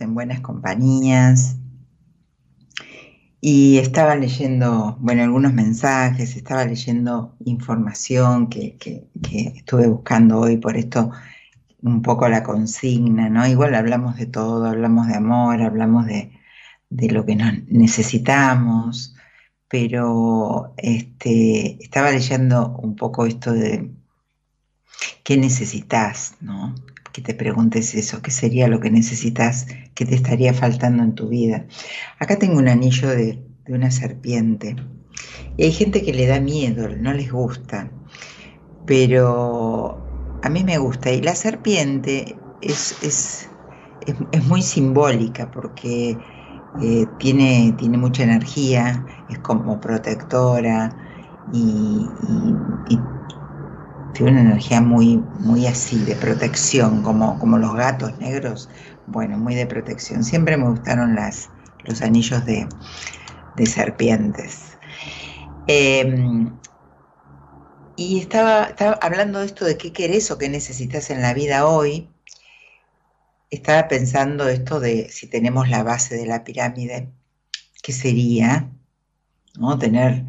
en
buenas compañías. Y estaba leyendo, bueno, algunos mensajes, estaba leyendo información que, que, que estuve buscando hoy, por esto un poco la consigna, ¿no? Igual hablamos de todo, hablamos de amor, hablamos de, de lo que nos necesitamos, pero este, estaba leyendo un poco esto de qué necesitas, ¿no? que te preguntes eso, qué sería lo que necesitas, qué te estaría faltando en tu vida. Acá tengo un anillo de, de una serpiente hay gente que le da miedo, no les gusta, pero a mí me gusta y la serpiente es, es, es, muy simbólica porque eh, tiene, tiene mucha energía, es como protectora y tiene una energía muy, muy así, de protección, como, como los gatos negros, bueno, muy de protección. Siempre me gustaron las, los anillos de, de serpientes. Em, y estaba, estaba, hablando de esto de qué querés o qué necesitas en la vida hoy. Estaba pensando esto de si tenemos la base de la pirámide, ¿qué sería? ¿No? Tener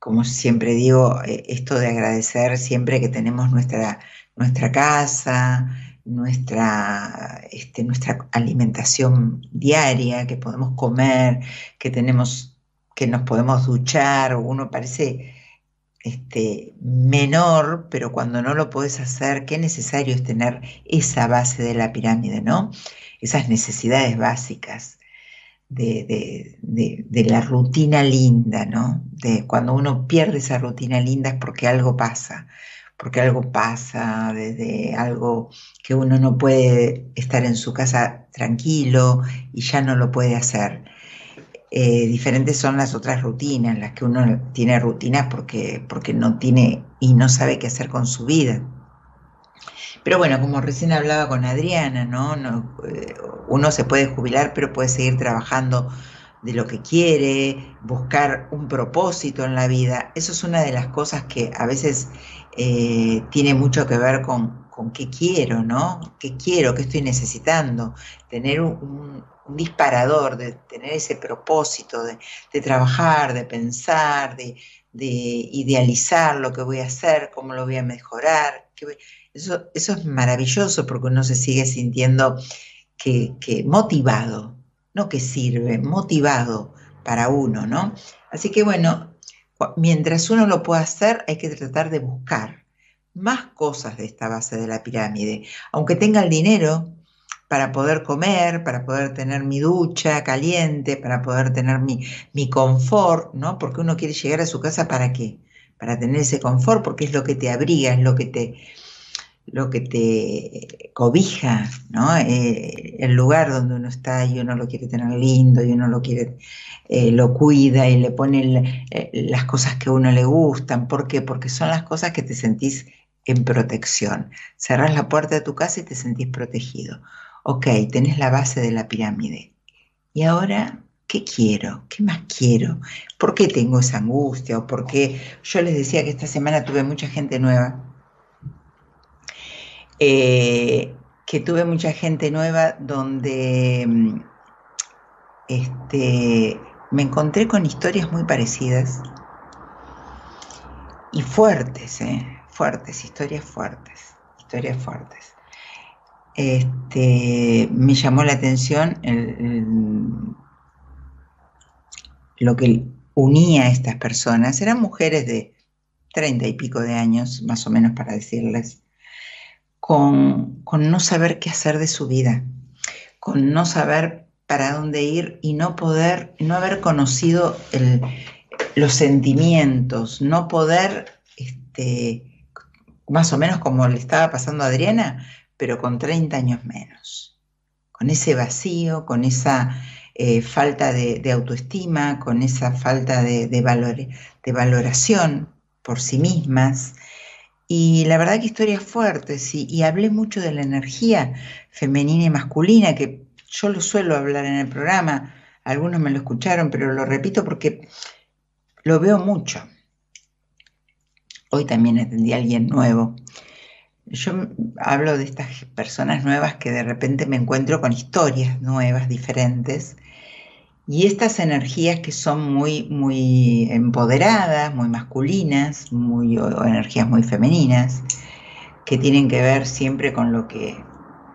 como siempre digo, eh, esto de agradecer siempre que tenemos nuestra, nuestra casa, nuestra, este, nuestra alimentación diaria, que podemos comer, que tenemos, que nos podemos duchar, uno parece este, menor, pero cuando no lo puedes hacer, qué necesario es tener esa base de la pirámide, ¿no? Esas necesidades básicas de, de, la rutina linda, ¿no? De cuando uno pierde esa rutina linda es porque algo pasa, porque algo pasa, desde algo que uno no puede estar en su casa tranquilo y ya no lo puede hacer. Eh, diferentes son las otras rutinas, las que uno tiene rutinas porque, porque no tiene y no sabe qué hacer con su vida. Pero bueno, como recién hablaba con Adriana, ¿no? Eh, uno se puede jubilar, pero puede seguir trabajando de lo que quiere, buscar un propósito en la vida. Eso es una de las cosas que a veces eh, tiene mucho que ver con, con qué quiero, ¿no? ¿Qué quiero? ¿Qué estoy necesitando? Tener un, disparador, de tener ese propósito de, trabajar, de pensar, de, idealizar lo que voy a hacer, cómo lo voy a mejorar. Eso, eso es maravilloso porque uno se sigue sintiendo que, motivado, no que sirve, motivado para uno, ¿no? Así que bueno, mientras uno lo pueda hacer, hay que tratar de buscar más cosas de esta base de la pirámide. Aunque tenga el dinero, para poder comer, para poder tener mi ducha caliente, para poder tener mi, mi confort, ¿no? Porque uno quiere llegar a su casa para qué? Para tener ese confort, porque es lo que te abriga, es lo que te, lo que te cobija, ¿no? Eh, el lugar donde uno está y uno lo quiere tener lindo y uno lo quiere, eh, lo cuida y le pone eh, las cosas que a uno le gustan. ¿Por qué? Porque son las cosas que te sentís en protección. Cerrás la puerta de tu casa y te sentís protegido. Ok, tenés la base de la pirámide. Y ahora, ¿qué quiero? ¿Qué más quiero? ¿Por qué tengo esa angustia? ¿O por qué? Yo les decía que esta semana tuve mucha gente nueva. Eh, que tuve mucha gente nueva donde mm, este, me encontré con historias muy parecidas y fuertes, ¿eh? fuertes, historias fuertes, historias fuertes este, me llamó la atención lo que unía a estas personas. Eran mujeres de treinta y pico de años, más o menos para decirles, con, no saber qué hacer de su vida, con no saber para dónde ir y no poder, no haber conocido los sentimientos, no poder, este, más o menos como le estaba pasando a Adriana, pero con 30 años menos, con ese vacío, con esa eh, falta de, autoestima, con esa falta de, de valoración por sí mismas. Y la verdad que historias fuertes, y, y hablé mucho de la energía femenina y masculina, que yo lo suelo hablar en el programa, algunos me lo escucharon, pero lo repito porque lo veo mucho. Hoy también atendí a alguien nuevo yo hablo de estas personas nuevas que de repente me encuentro con historias nuevas, diferentes, y estas energías que son muy, muy empoderadas, muy masculinas, muy, o energías muy femeninas, que tienen que ver siempre con lo que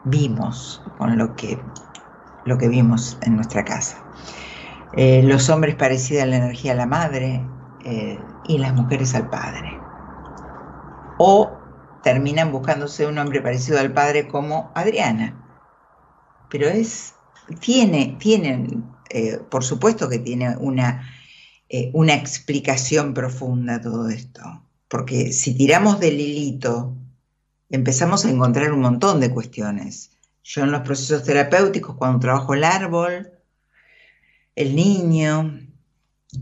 vimos, con lo que, lo que vimos en nuestra casa. Eh, los hombres parecidos a la energía a la madre eh, y las mujeres al padre. O terminan buscándose un hombre parecido al padre como Adriana. Pero es, tiene, tienen, eh, por supuesto que tiene una, eh, una explicación profunda todo esto. Porque si tiramos del hilito, empezamos a encontrar un montón de cuestiones. Yo en los procesos terapéuticos, cuando trabajo el árbol, el niño,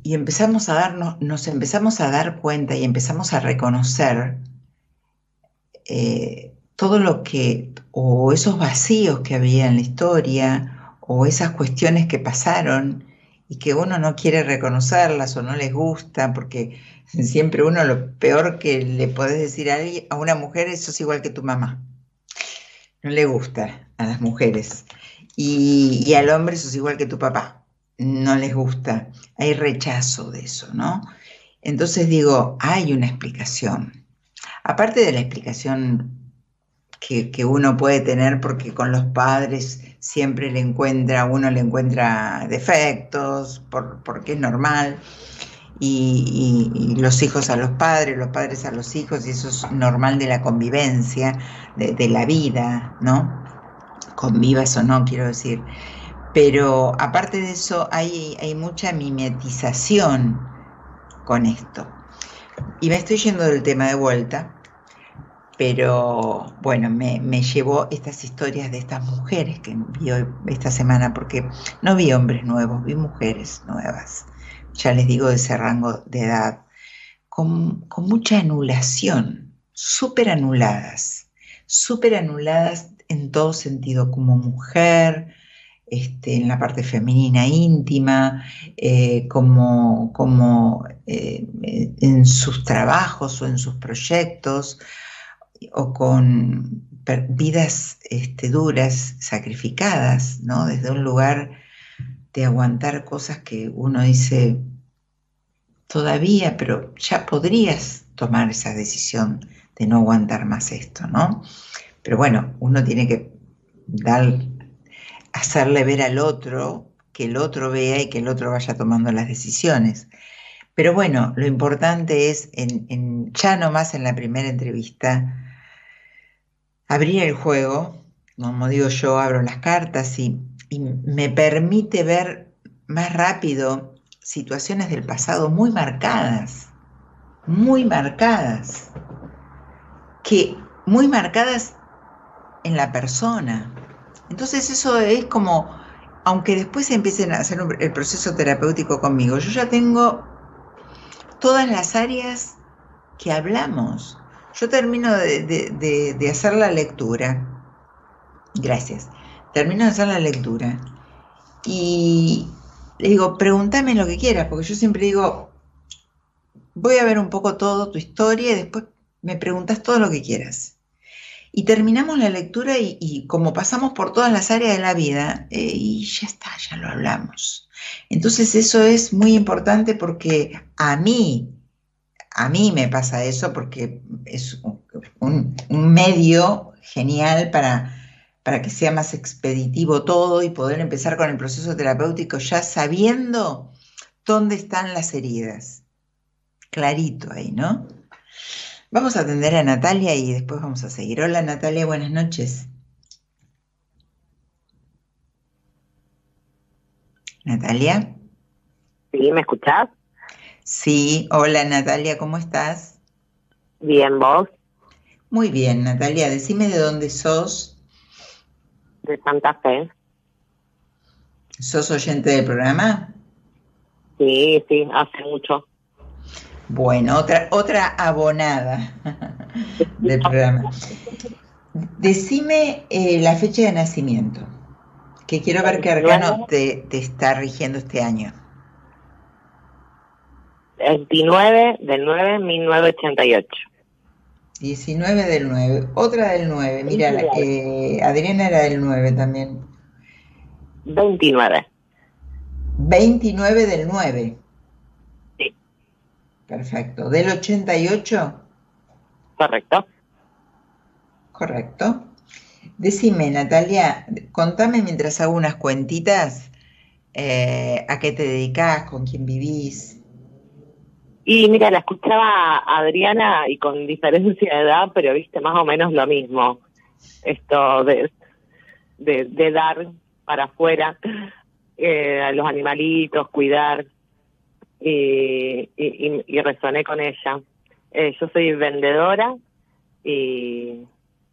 y empezamos a darnos, nos empezamos a dar cuenta y empezamos a reconocer eh, todo lo que, o esos vacíos que había en la historia, o esas cuestiones que pasaron y que uno no quiere reconocerlas o no les gusta, porque siempre uno lo peor que le podés decir a, una mujer es sos igual que tu mamá. No le gusta a las mujeres. Y, y al hombre sos igual que tu papá. No les gusta. Hay rechazo de eso, ¿no? Entonces digo, hay una explicación. Aparte de la explicación que, uno puede tener porque con los padres siempre le encuentra, uno le encuentra defectos, por- porque es normal, y, los hijos a los padres, los padres a los hijos, y eso es normal de la convivencia, de, de la vida, ¿no? Convivas o no, quiero decir. Pero aparte de eso, hay, hay mucha mimetización con esto. Y me estoy yendo del tema de vuelta, pero bueno, me, me llevó estas historias de estas mujeres que vi hoy, esta semana, porque no vi hombres nuevos, vi mujeres nuevas, ya les digo de ese rango de edad, con, con mucha anulación, súper anuladas, súper anuladas en todo sentido, como mujer, este, en la parte femenina íntima, eh, como, como eh, en sus trabajos o en sus proyectos, o con vidas este, duras, sacrificadas, ¿no? Desde un lugar de aguantar cosas que uno dice todavía, pero ya podrías tomar esa decisión de no aguantar más esto, ¿no? Pero bueno, uno tiene que dar, hacerle ver al otro, que el otro vea y que el otro vaya tomando las decisiones. Pero bueno, lo importante es, en, en- ya nomás en la primera entrevista, abrir el juego, como digo yo, abro las cartas y, me permite ver más rápido situaciones del pasado muy marcadas, muy marcadas, que muy marcadas en la persona. Entonces eso es como, aunque después empiecen a hacer el proceso terapéutico conmigo, yo ya tengo todas las áreas que hablamos. Yo termino de, de- de- hacer la lectura. Gracias. Termino de hacer la lectura. Y le digo, pregúntame lo que quieras, porque yo siempre digo, voy a ver un poco todo tu historia y después me preguntas todo lo que quieras. Y terminamos la lectura y, y como pasamos por todas las áreas de la vida, eh, y ya está, ya lo hablamos. Entonces eso es muy importante porque a mí, a mí me pasa eso porque es un, medio genial para, para que sea más expeditivo todo y poder empezar con el proceso terapéutico ya sabiendo dónde están las heridas. Clarito ahí, ¿no? Vamos a atender a Natalia y después vamos a seguir. Hola Natalia, buenas noches. Natalia.
¿Sí? ¿Me escuchás?
Sí, hola Natalia, ¿cómo estás?
Bien, vos,
Muy bien, Natalia, decime de dónde sos.
de Santa Fe.
¿Sos oyente del programa?
Sí, sí, hace mucho.
Bueno, otra, otra abonada <laughs> del programa. Decime eh, la fecha de nacimiento, que quiero ver qué arcano te, te está rigiendo este año.
29 del 9 1988.
19 del 9, otra del 9, mira, la- eh, Adriana era del 9 también.
29.
29 del 9.
Sí.
Perfecto. ¿Del 88?
Correcto.
Correcto. Decime, Natalia, contame mientras hago unas cuentitas eh, a qué te dedicas, con quién vivís.
Y mira, la escuchaba a Adriana y con diferencia de edad, pero viste más o menos lo mismo. Esto de, de, de dar para afuera eh, a los animalitos, cuidar. Y, y, y- resoné con ella. Eh, yo soy vendedora y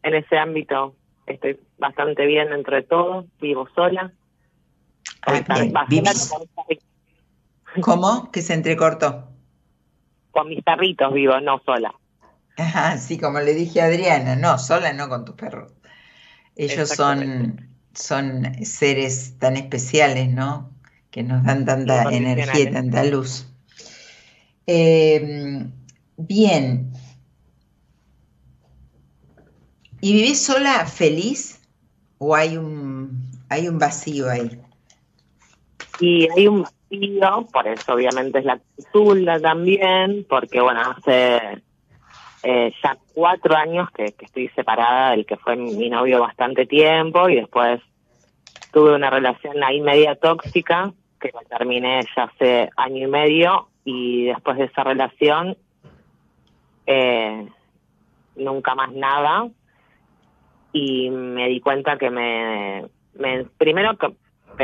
en ese ámbito estoy bastante bien dentro de todo. Vivo sola. Mis
bien. ¿Cómo? Que se entrecortó.
Con mis tarritos vivo, no sola.
Ajá, sí, como le dije a Adriana, no, sola no con tus perros. Ellos son, son seres tan especiales, ¿no? que nos dan tanta energía y tanta luz. Eh, bien. ¿Y vivís sola feliz o hay un, hay un vacío ahí?
Y hay un por eso obviamente es la titula también, porque bueno, hace eh, ya cuatro años que, estoy separada del que fue mi novio bastante tiempo y después tuve una relación ahí media tóxica que la terminé ya hace año y medio y después de esa relación eh, nunca más nada. Y me di cuenta que me, me primero que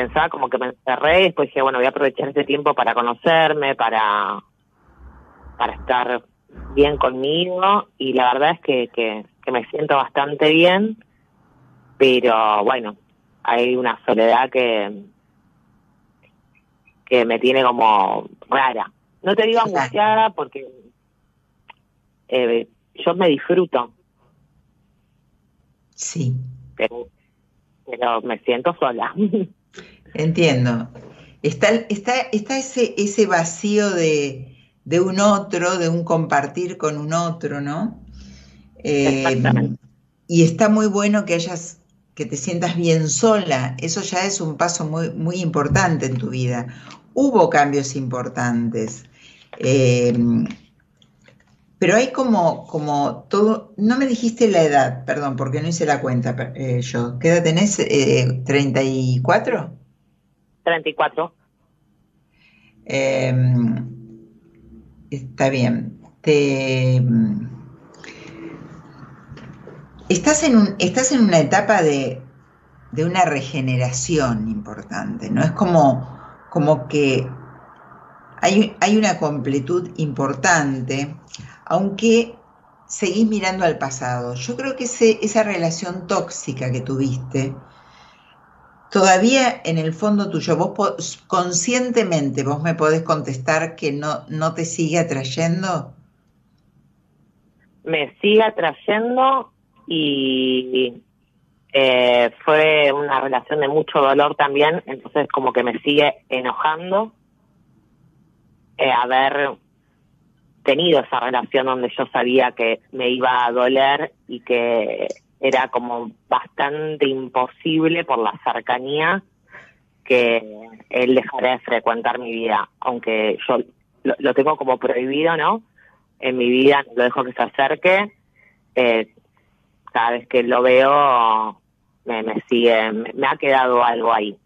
pensaba como que me encerré y después dije bueno voy a aprovechar este tiempo para conocerme para para estar bien conmigo y la verdad es que, que, que me siento bastante bien pero bueno hay una soledad que que me tiene como rara. No te digo angustiada porque eh, yo me disfruto.
Sí.
Pero, pero me siento sola. <laughs>
Entiendo. Está, está, está ese, ese vacío de, de un otro, de un compartir con un otro, ¿no?
Eh,
y está muy bueno que hayas que te sientas bien sola, eso ya es un paso muy, muy importante en tu vida. Hubo cambios importantes, eh, pero hay como, como todo, no me dijiste la edad, perdón, porque no hice la cuenta eh, yo. ¿Qué edad tenés? Eh, ¿34?
34.
Em, está bien. Te estás en, un, estás en una etapa de, de, una regeneración importante, ¿no? Es como, como que hay, hay, una completud importante, aunque seguís mirando al pasado. Yo creo que esa relación tóxica que tuviste, todavía en el fondo tuyo, vos conscientemente vos me podés contestar que no, no te sigue atrayendo.
Me sigue atrayendo y eh, fue una relación de mucho dolor también, entonces como que me sigue enojando eh, haber tenido esa relación donde yo sabía que me iba a doler y que era como bastante imposible por la cercanía que él dejara de frecuentar mi vida, aunque yo lo, lo tengo como prohibido, ¿no? En mi vida no lo dejo que se acerque, eh, cada vez que lo veo me, me sigue, me, ha quedado algo ahí.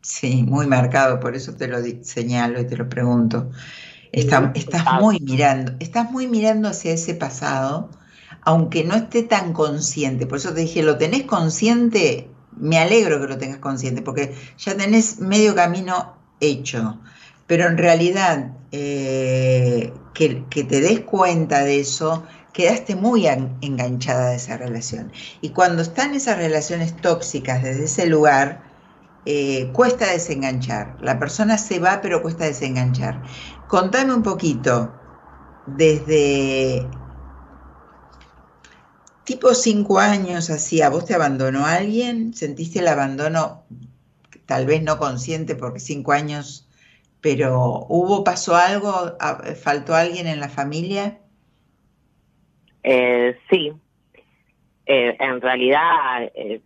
Sí, muy marcado, por eso te lo señalo y te lo pregunto. estás muy mirando, estás muy mirando hacia ese pasado, aunque no esté tan consciente. Por eso te dije, ¿lo tenés consciente? Me alegro que lo tengas consciente, porque ya tenés medio camino hecho. Pero en realidad, eh, que, que te des cuenta de eso quedaste muy enganchada de esa relación. Y cuando están esas relaciones tóxicas desde ese lugar, eh, cuesta desenganchar. La persona se va, pero cuesta desenganchar. Contame un poquito, desde tipo cinco años así, ¿a vos te abandonó alguien? ¿Sentiste el abandono, tal vez no consciente porque cinco años, pero hubo, pasó algo, faltó alguien en la familia?
Eh, sí, eh, en realidad eh,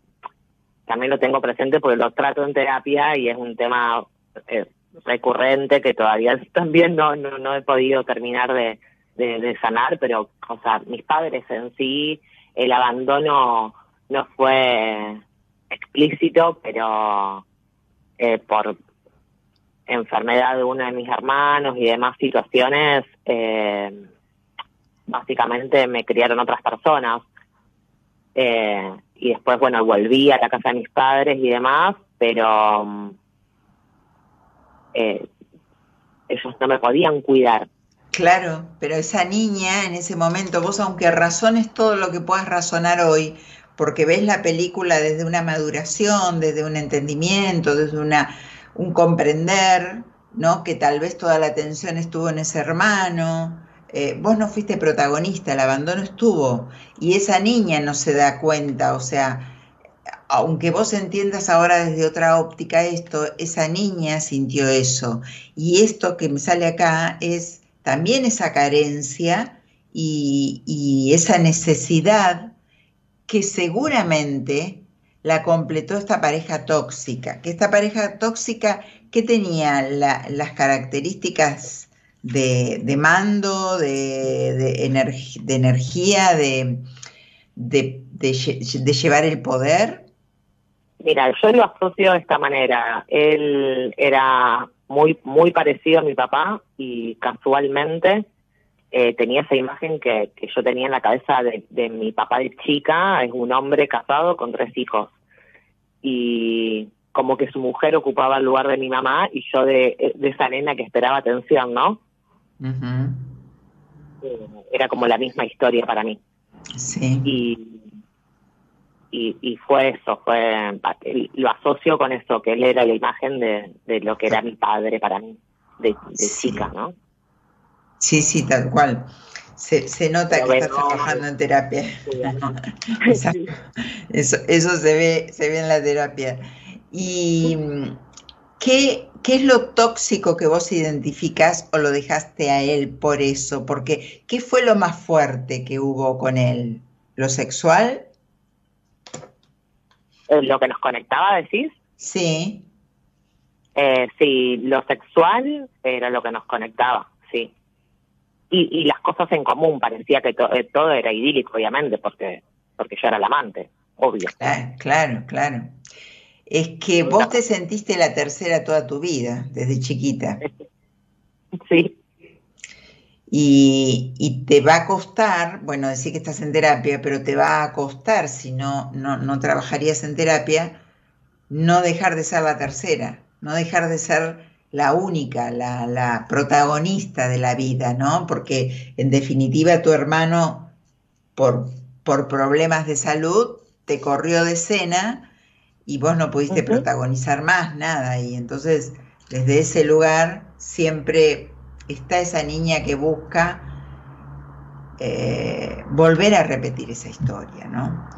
también lo tengo presente porque lo trato en terapia y es un tema eh, recurrente que todavía <laughs> también no, no, no he podido terminar de, de, de, sanar, pero, o sea, mis padres en sí, el abandono no fue explícito, pero eh, por enfermedad de uno de mis hermanos y demás situaciones, eh, básicamente me criaron otras personas. Eh, y después, bueno, volví a la casa de mis padres y demás, pero eh, ellos no me podían cuidar.
Claro, pero esa niña en ese momento, vos aunque razones todo lo que puedas razonar hoy, porque ves la película desde una maduración, desde un entendimiento, desde una, un comprender, ¿no? Que tal vez toda la atención estuvo en ese hermano, eh, vos no fuiste protagonista, el abandono estuvo y esa niña no se da cuenta, o sea, aunque vos entiendas ahora desde otra óptica esto, esa niña sintió eso. Y esto que me sale acá es también esa carencia y, esa necesidad que seguramente la completó esta pareja tóxica. Que esta pareja tóxica, ¿qué tenía la- las características de, mando, de, de energ- de energía, de llevar el poder?
Mira, yo lo asocio de esta manera. Él era muy muy parecido a mi papá y casualmente eh, tenía esa imagen que, que yo tenía en la cabeza de, de mi papá de chica, es un hombre casado con tres hijos. Y como que su mujer ocupaba el lugar de mi mamá y yo de, de esa nena que esperaba atención, ¿no? Eh, Era como la misma historia para mí.
Sí.
y, y, y fue eso, fue lo asocio con eso, que él era la imagen de, de lo que era mi padre para mí, de, de
Sí.
chica, ¿no?
Sí, sí, tal cual. Se, se nota que estás trabajando en terapia. <laughs> Eso, eso se ve, se ve en la terapia. ¿Y qué, qué es lo tóxico que vos identificás o lo dejaste a él por eso? Porque, ¿qué fue lo más fuerte que hubo con él? ¿Lo sexual?
Eh, Lo que nos conectaba, decís,
Sí.
eh, sí, lo sexual era lo que nos conectaba, sí. Y, y las cosas en común, parecía que to- eh, todo era idílico, obviamente, porque, porque yo era el amante, obvio.
Claro, claro, claro. Es que vos te sentiste la tercera toda tu vida, desde chiquita. <laughs>
Sí,
Y, y te va a costar, bueno, decir que estás en terapia, pero te va a costar, si no, no, no trabajarías en terapia, no dejar de ser la tercera, no dejar de ser la única, la, la protagonista de la vida, ¿no? Porque en definitiva tu hermano, por, por problemas de salud, te corrió de escena y vos no pudiste protagonizar más nada. Y entonces, desde ese lugar, siempre está esa niña que busca eh, volver a repetir esa historia, ¿no?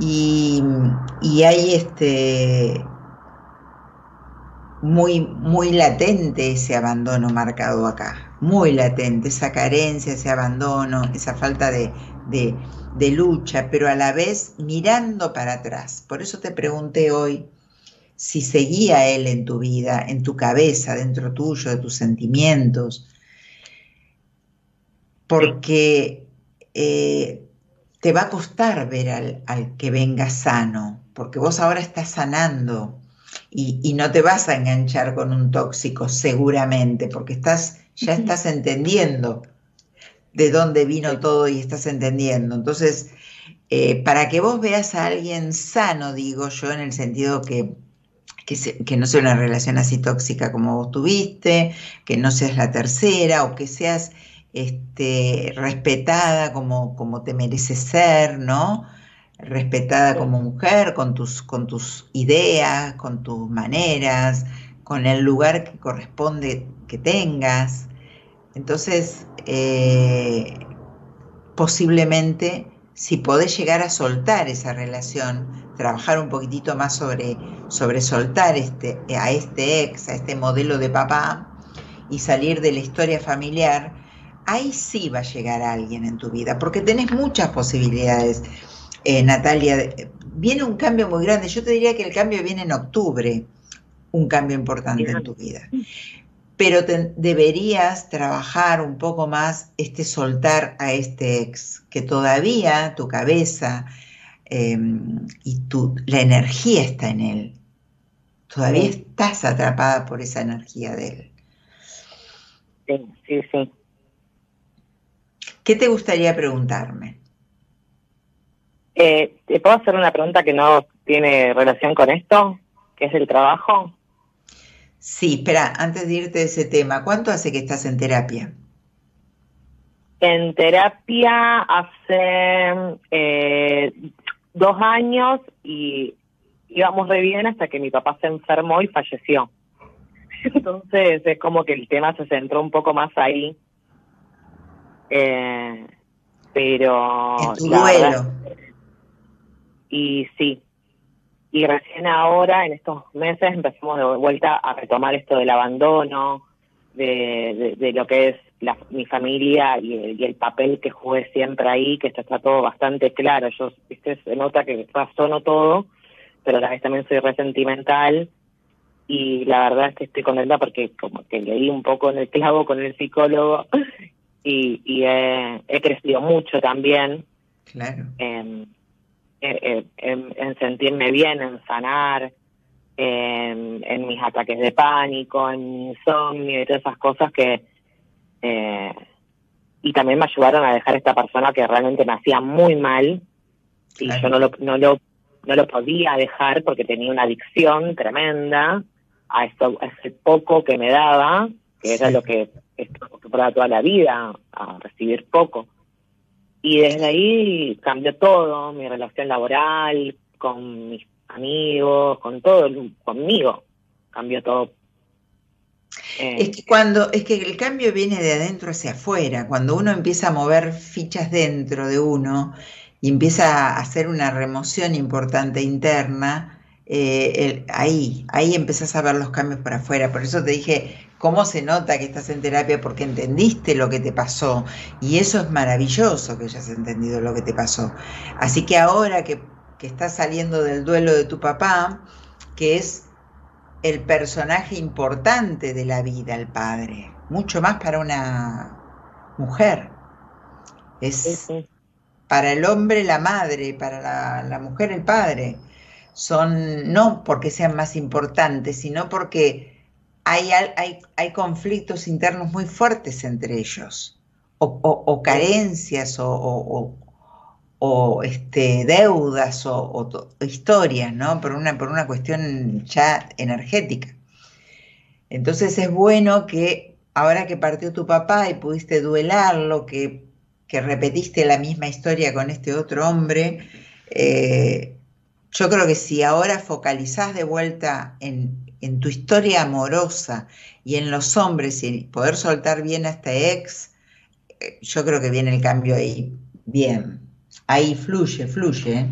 Y, y hay este muy, muy latente ese abandono marcado acá, muy latente, esa carencia, ese abandono, esa falta de, de, de lucha, pero a la vez mirando para atrás. Por eso te pregunté hoy si seguía él en tu vida, en tu cabeza, dentro tuyo, de tus sentimientos, porque eh, te va a costar ver al, al que venga sano, porque vos ahora estás sanando y, y no te vas a enganchar con un tóxico seguramente, porque estás, ya estás entendiendo de dónde vino todo y estás entendiendo. Entonces, eh, para que vos veas a alguien sano, digo yo, en el sentido que, que, se- que no sea una relación así tóxica como vos tuviste, que no seas la tercera o que seas este, respetada como, como te mereces ser, ¿no? Respetada como mujer, con tus, con tus ideas, con tus maneras, con el lugar que corresponde que tengas. Entonces, eh, posiblemente, si podés llegar a soltar esa relación, trabajar un poquitito más sobre, sobre soltar este, a este ex, a este modelo de papá y salir de la historia familiar, ahí sí va a llegar alguien en tu vida, porque tenés muchas posibilidades, eh, Natalia. Viene un cambio muy grande, yo te diría que el cambio viene en octubre, un cambio importante en tu vida pero te- deberías trabajar un poco más este soltar a este ex, que todavía tu cabeza eh, y tu, la energía está en él. Todavía
Sí.
estás atrapada por esa energía de él.
sí, sí, sí.
¿Qué te gustaría preguntarme?
Eh, ¿Te puedo hacer una pregunta que no tiene relación con esto? ¿Que es el trabajo?
Sí, espera, antes de irte de ese tema, ¿cuánto hace que estás en terapia?
En terapia hace eh, dos años y íbamos re bien hasta que mi papá se enfermó y falleció. <laughs> Entonces es como que el tema se centró un poco más ahí. Eh, pero
En tu
la verdad-
duelo.
y sí, y recién ahora, en estos meses, empezamos de vuelta a retomar esto del abandono, de, de, lo que es la, mi familia y el, y el, papel que jugué siempre ahí, que esto está todo bastante claro. Yo, viste, se nota que razono todo, pero a la vez también soy resentimental y la verdad es que estoy contenta porque como que leí un poco en el clavo con el psicólogo y, y he, he crecido mucho también.
Claro.
Eh, en, en, sentirme bien, en sanar, en, en, mis ataques de pánico, en mi insomnio y todas esas cosas que... Eh, y también me ayudaron a dejar a esta persona que realmente me hacía muy mal y yo no lo, no lo no lo podía dejar porque tenía una adicción tremenda a eso a ese poco que me daba que era lo que acostumbraba toda la vida a recibir poco y desde ahí cambió todo, mi relación laboral, con mis amigos, con todo, conmigo, cambió todo.
Eh, es que cuando, es que el cambio viene de adentro hacia afuera, cuando uno empieza a mover fichas dentro de uno y empieza a hacer una remoción importante interna, eh, el, ahí, ahí empezás a ver los cambios para afuera. Por eso te dije, cómo se nota que estás en terapia porque entendiste lo que te pasó. Y eso es maravilloso que hayas entendido lo que te pasó. Así que ahora que, que estás saliendo del duelo de tu papá, que es el personaje importante de la vida, el padre, mucho más para una mujer. Es para el hombre la madre, para la, la mujer el padre. Son no porque sean más importantes, sino porque hay, hay, hay conflictos internos muy fuertes entre ellos, o, carencias, o, o, este, deudas, o, historias, ¿no? Por una, por una cuestión ya energética. Entonces es bueno que ahora que partió tu papá y pudiste duelarlo, que, que repetiste la misma historia con este otro hombre, eh, yo creo que si ahora focalizás de vuelta en, en tu historia amorosa y en los hombres y poder soltar bien a este ex, eh, yo creo que viene el cambio ahí bien. Ahí fluye, fluye.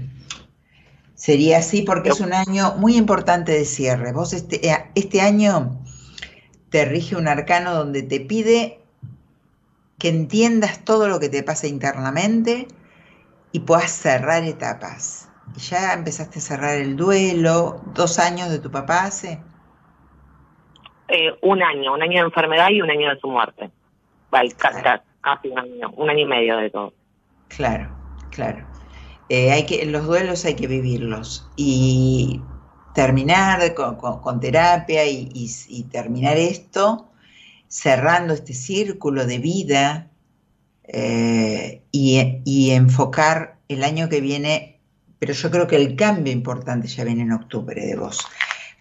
Sería así porque es un año muy importante de cierre. Vos este, eh, este año te rige un arcano donde te pide que entiendas todo lo que te pasa internamente y puedas cerrar etapas. ya empezaste a cerrar el duelo, dos años de tu papá hace.
Eh, un año, un año de enfermedad y un año de su muerte. Vale, claro. casi un año, un año y medio de todo.
Claro, claro. Eh, hay que, los duelos hay que vivirlos y terminar con, terapia y, terminar esto cerrando este círculo de vida eh, y, y enfocar el año que viene, pero yo creo que el cambio importante ya viene en octubre de vos.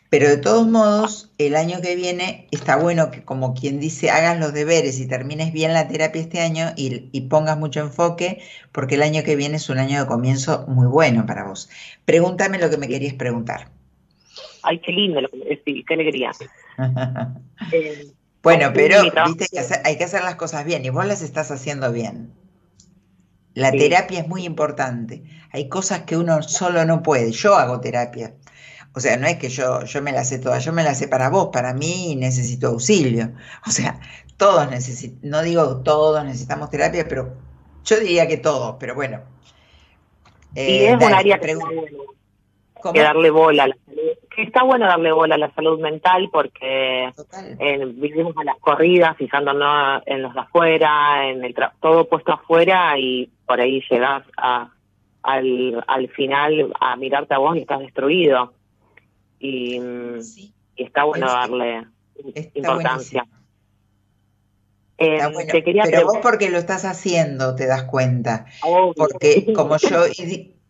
Pero de todos modos, el año que viene está bueno que, como quien dice, hagas los deberes y termines bien la terapia este año y, pongas mucho enfoque, porque el año que viene es un año de comienzo muy bueno para vos. Pregúntame lo que me querías preguntar.
Ay, qué lindo lo que qué alegría. <laughs>
eh, bueno, pero viste que hay que hacer las cosas bien y vos las estás haciendo bien. La terapia es muy importante. Hay cosas que uno solo no puede. Yo hago terapia o sea, no es que yo, yo me la sé toda, yo me la sé para vos, para mí necesito auxilio. O sea, todos necesitamos, no digo todos necesitamos terapia, pero yo diría que todos, pero bueno.
y es eh, un área que, que darle bola a la salud. Que está bueno darle bola a la salud mental porque eh, vivimos a las corridas, fijándonos en los de afuera, en el todo puesto afuera y por ahí llegas a, al, al final a mirarte a vos y estás destruido y, está bueno darle importancia.
Eh, pero vos porque lo estás haciendo te das cuenta. Porque <laughs> como yo,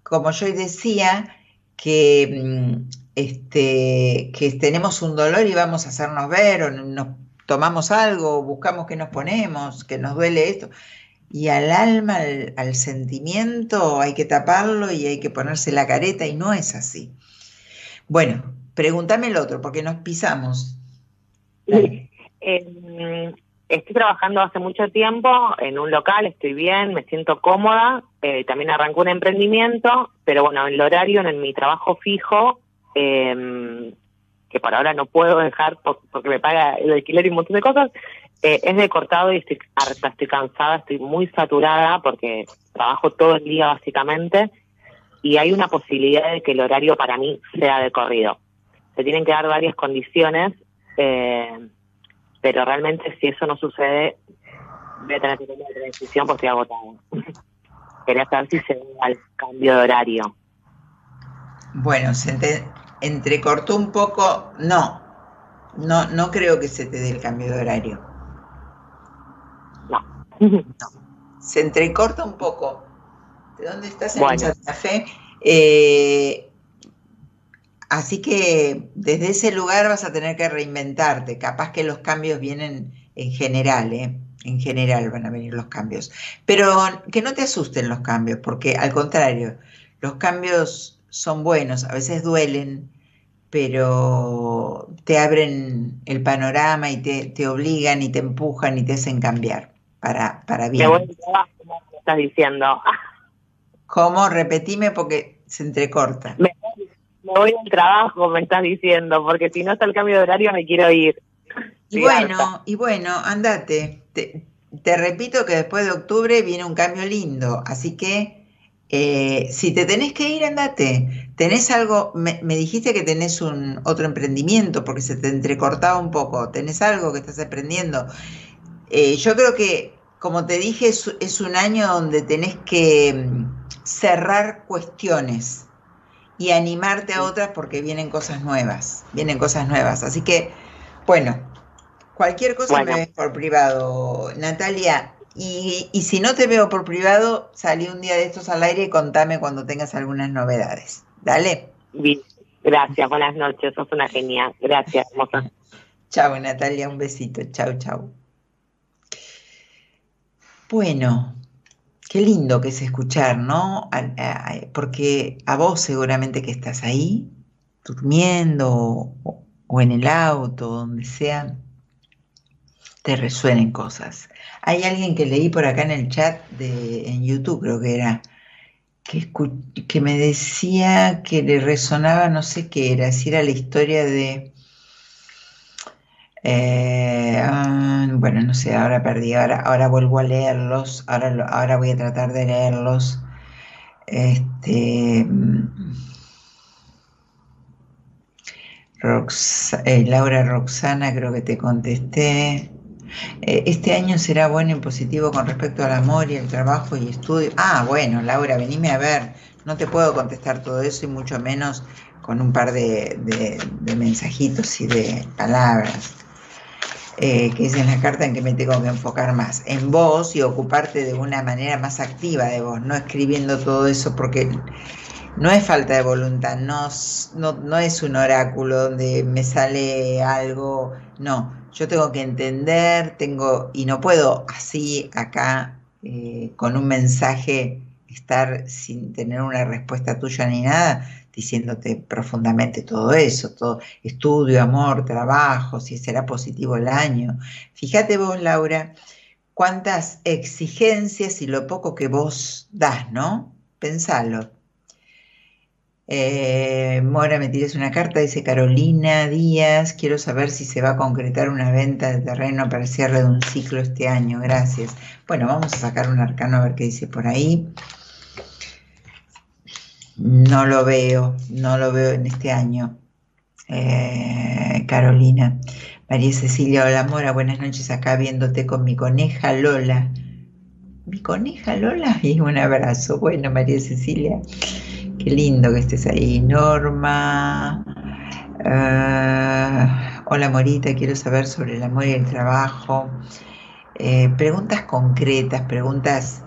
como yo decía, que, mm, este, que tenemos un dolor y vamos a hacernos ver o nos tomamos algo, buscamos que nos ponemos, que nos duele esto. Y al alma, al, al sentimiento hay que taparlo y hay que ponerse la careta y no es así. Bueno, Pregúntame el otro, porque nos pisamos.
Eh, estoy trabajando hace mucho tiempo en un local, estoy bien, me siento cómoda. Eh, también arrancó un emprendimiento, pero bueno, en el horario, en mi trabajo fijo, em, que por ahora no puedo dejar porque me paga el alquiler y un montón de cosas, eh, es de cortado y estoy harta, estoy cansada, estoy muy saturada porque trabajo todo el día básicamente y hay una posibilidad de que el horario para mí sea de corrido. Se tienen que dar varias condiciones, eh, pero realmente si eso no sucede, voy a tener que tomar otra decisión porque estoy agotada. <laughs> Quería saber si se da el cambio de horario.
Bueno, se entrecortó un poco, no, no, no creo que se te dé el cambio de horario.
No. <laughs>
no. Se entrecorta un poco. ¿De dónde estás en Santa Fe? Eh, así que desde ese lugar vas a tener que reinventarte. Capaz que los cambios vienen en general, ¿eh? En general van a venir los cambios. Pero que no te asusten los cambios, porque al contrario, los cambios son buenos, a veces duelen, pero te abren el panorama y te, obligan y te empujan y te hacen cambiar para, para bien.
Me estás diciendo.
¿Cómo? Repetime porque se entrecorta.
Me, voy al trabajo, me estás diciendo, porque si no está el cambio de horario me quiero ir.
Y bueno, y bueno, andate. Te, te repito que después de octubre viene un cambio lindo, así que eh, si te tenés que ir, andate. ¿Tenés algo? Me, dijiste que tenés un otro emprendimiento porque se te entrecortaba un poco. ¿Tenés algo que estás aprendiendo? Eh, yo creo que, como te dije, es, un año donde tenés que mm, cerrar cuestiones y animarte a otras porque vienen cosas nuevas. Vienen cosas nuevas. Así que, bueno, cualquier cosa me ves por privado. Natalia, y, si no te veo por privado, salí un día de estos al aire y contame cuando tengas algunas novedades. Dale.
Bien. Gracias, buenas noches, sos una genial. Gracias, hermosa.
chao, Natalia, un besito. Chao, chao. Bueno, qué lindo que es escuchar, ¿no? Porque a vos seguramente que estás ahí, durmiendo o, en el auto, donde sea, te resuenen cosas. Hay alguien que leí por acá en el chat de, en YouTube, creo que era, que, que me decía que le resonaba, no sé qué era, si era la historia de... Eh, ah, bueno, no sé, ahora perdí, ahora, ahora vuelvo a leerlos, ahora, ahora voy a tratar de leerlos. Este, eh, Laura Roxana, creo que te contesté. Eh, este año será bueno y positivo con respecto al amor y el trabajo y estudio. Ah, bueno, Laura, venime a ver. No te puedo contestar todo eso y mucho menos con un par de, mensajitos y de palabras. Eh, que es en la carta en que me tengo que enfocar más, en vos y ocuparte de una manera más activa de vos, no escribiendo todo eso porque no es falta de voluntad, no, no, no es un oráculo donde me sale algo, no, yo tengo que entender, tengo, y no puedo así acá eh, con un mensaje estar sin tener una respuesta tuya ni nada, diciéndote profundamente todo eso, todo estudio, amor, trabajo, si será positivo el año. Fíjate vos, Laura, cuántas exigencias y lo poco que vos das, ¿no? Pensalo. Eh, Mora, me tires una carta, dice Carolina Díaz, quiero saber si se va a concretar una venta de terreno para el cierre de un ciclo este año, gracias. Bueno, vamos a sacar un arcano a ver qué dice por ahí. No lo veo, no lo veo en este año. Eh, Carolina. María Cecilia, hola Mora, buenas noches acá viéndote con mi coneja Lola. ¿Mi coneja Lola? <laughs> Y un abrazo. Bueno, María Cecilia. Qué lindo que estés ahí, Norma. Ah, hola Morita, quiero saber sobre el amor y el trabajo. Eh, preguntas concretas, preguntas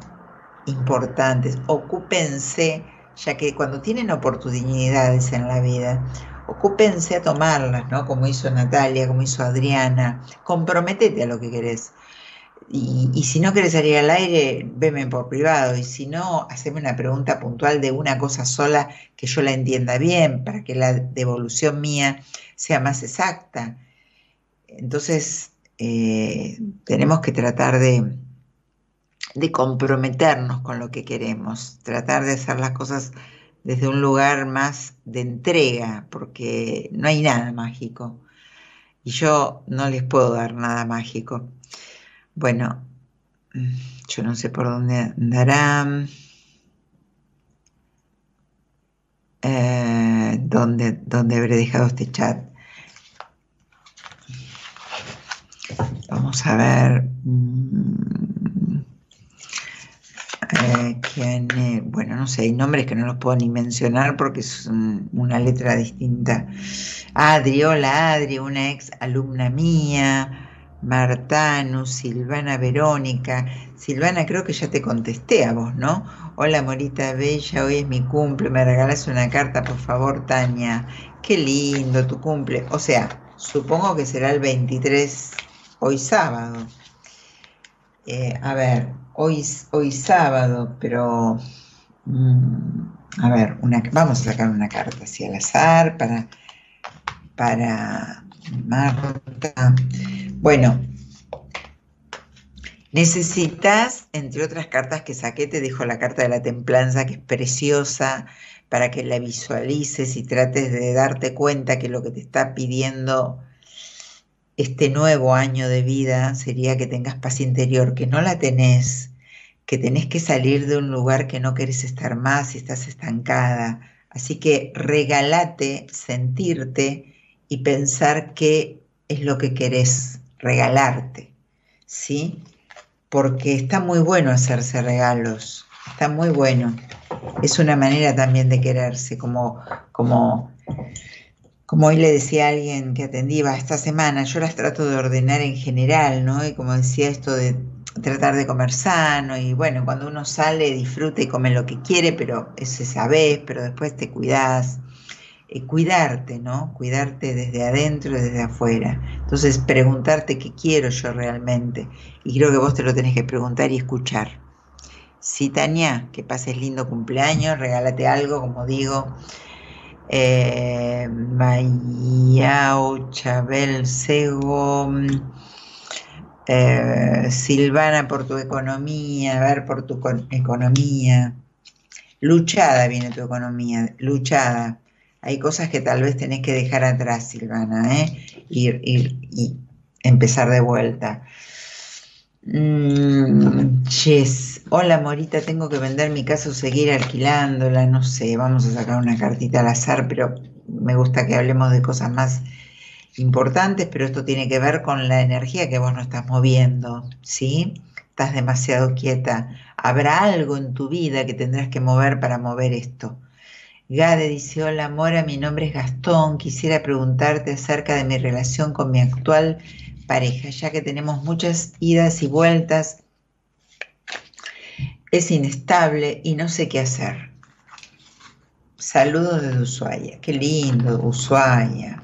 importantes. Ocúpense, ya que cuando tienen oportunidades en la vida, ocúpense a tomarlas, ¿no? Como hizo Natalia, como hizo Adriana. Comprometete a lo que querés. Y, si no quieres salir al aire, veme por privado. Y si no, haceme una pregunta puntual de una cosa sola que yo la entienda bien, para que la devolución mía sea más exacta. Entonces, eh, tenemos que tratar de, de comprometernos con lo que queremos, tratar de hacer las cosas desde un lugar más de entrega, porque no hay nada mágico. Y yo no les puedo dar nada mágico. Bueno, yo no sé por dónde andará. Eh, ¿dónde, ¿Dónde habré dejado este chat? Vamos a ver. Eh, eh, bueno, no sé, hay nombres que no los puedo ni mencionar porque es un- una letra distinta. Adri, hola Adri, una ex alumna mía. Martanu, Silvana Verónica. Silvana, creo que ya te contesté a vos, ¿no? Hola, Morita Bella, hoy es mi cumple, me regalas una carta, por favor, Tania. Qué lindo tu cumple. O sea, supongo que será el 23, hoy sábado. Eh, a ver, hoy, hoy sábado, pero... mm, a ver, vamos a sacar una carta así al azar para, para Marta. Bueno, necesitas, entre otras cartas que saqué, te dejo la carta de la templanza, que es preciosa, para que la visualices y trates de darte cuenta que lo que te está pidiendo este nuevo año de vida sería que tengas paz interior, que no la tenés, que tenés que salir de un lugar que no querés estar más y estás estancada. Así que regálate sentirte y pensar qué es lo que querés, regalarte, ¿sí? Porque está muy bueno hacerse regalos, está muy bueno. Es una manera también de quererse, como, como, como hoy le decía a alguien que atendí va, esta semana, yo las trato de ordenar en general, ¿no? Y como decía esto de tratar de comer sano y bueno, cuando uno sale disfruta y come lo que quiere, pero es esa vez, pero después te cuidas. Eh, cuidarte, ¿no? Cuidarte desde adentro y desde afuera. Entonces, preguntarte qué quiero yo realmente. Y creo que vos te lo tenés que preguntar y escuchar. Sí, Tania, que pases lindo cumpleaños, regálate algo, como digo. Eh, Mayao, Chabel, Sego, eh, Silvana por tu economía, ver por tu con- economía. Luchada viene tu economía, luchada. Hay cosas que tal vez tenés que dejar atrás, Silvana, ¿eh? Ir, ir y empezar de vuelta. Mm, yes. Hola, Morita, tengo que vender mi casa o seguir alquilándola, no sé, vamos a sacar una cartita al azar, pero me gusta que hablemos de cosas más importantes, pero esto tiene que ver con la energía que vos no estás moviendo, ¿sí? Estás demasiado quieta. Habrá algo en tu vida que tendrás que mover para mover esto. Gade dice, hola Mora, mi nombre es Gastón, quisiera preguntarte acerca de mi relación con mi actual pareja, ya que tenemos muchas idas y vueltas, es inestable y no sé qué hacer. Saludos desde Ushuaia, qué lindo, Ushuaia.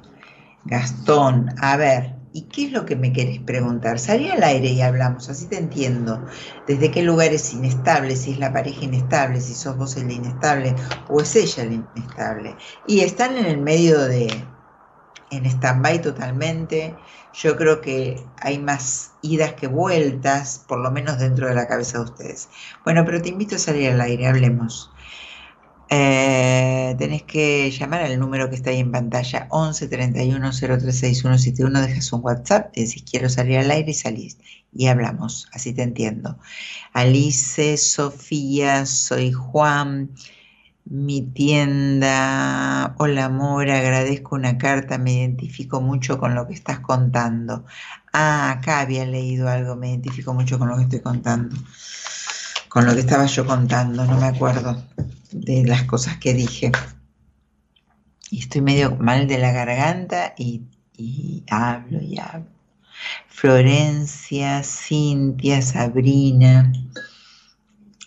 Gastón, a ver, ¿y qué es lo que me querés preguntar? Salí al aire y hablamos, así te entiendo. ¿Desde qué lugar es inestable? Si es la pareja inestable, si sos vos el inestable o es ella el inestable. Y están en el medio de, en stand-by totalmente. Yo creo que hay más idas que vueltas, por lo menos dentro de la cabeza de ustedes. Bueno, pero te invito a salir al aire, hablemos. Eh, tenés que llamar al número que está ahí en pantalla, 11 31 036171, dejas un WhatsApp, decís quiero salir al aire y salís. Y hablamos, así te entiendo. Alice, Sofía, soy Juan, mi tienda, hola amor, agradezco una carta, me identifico mucho con lo que estás contando. Ah, acá había leído algo, me identifico mucho con lo que estoy contando, con lo que estaba yo contando, no me acuerdo de las cosas que dije. Y estoy medio mal de la garganta y, hablo y hablo. Florencia, Cintia, Sabrina.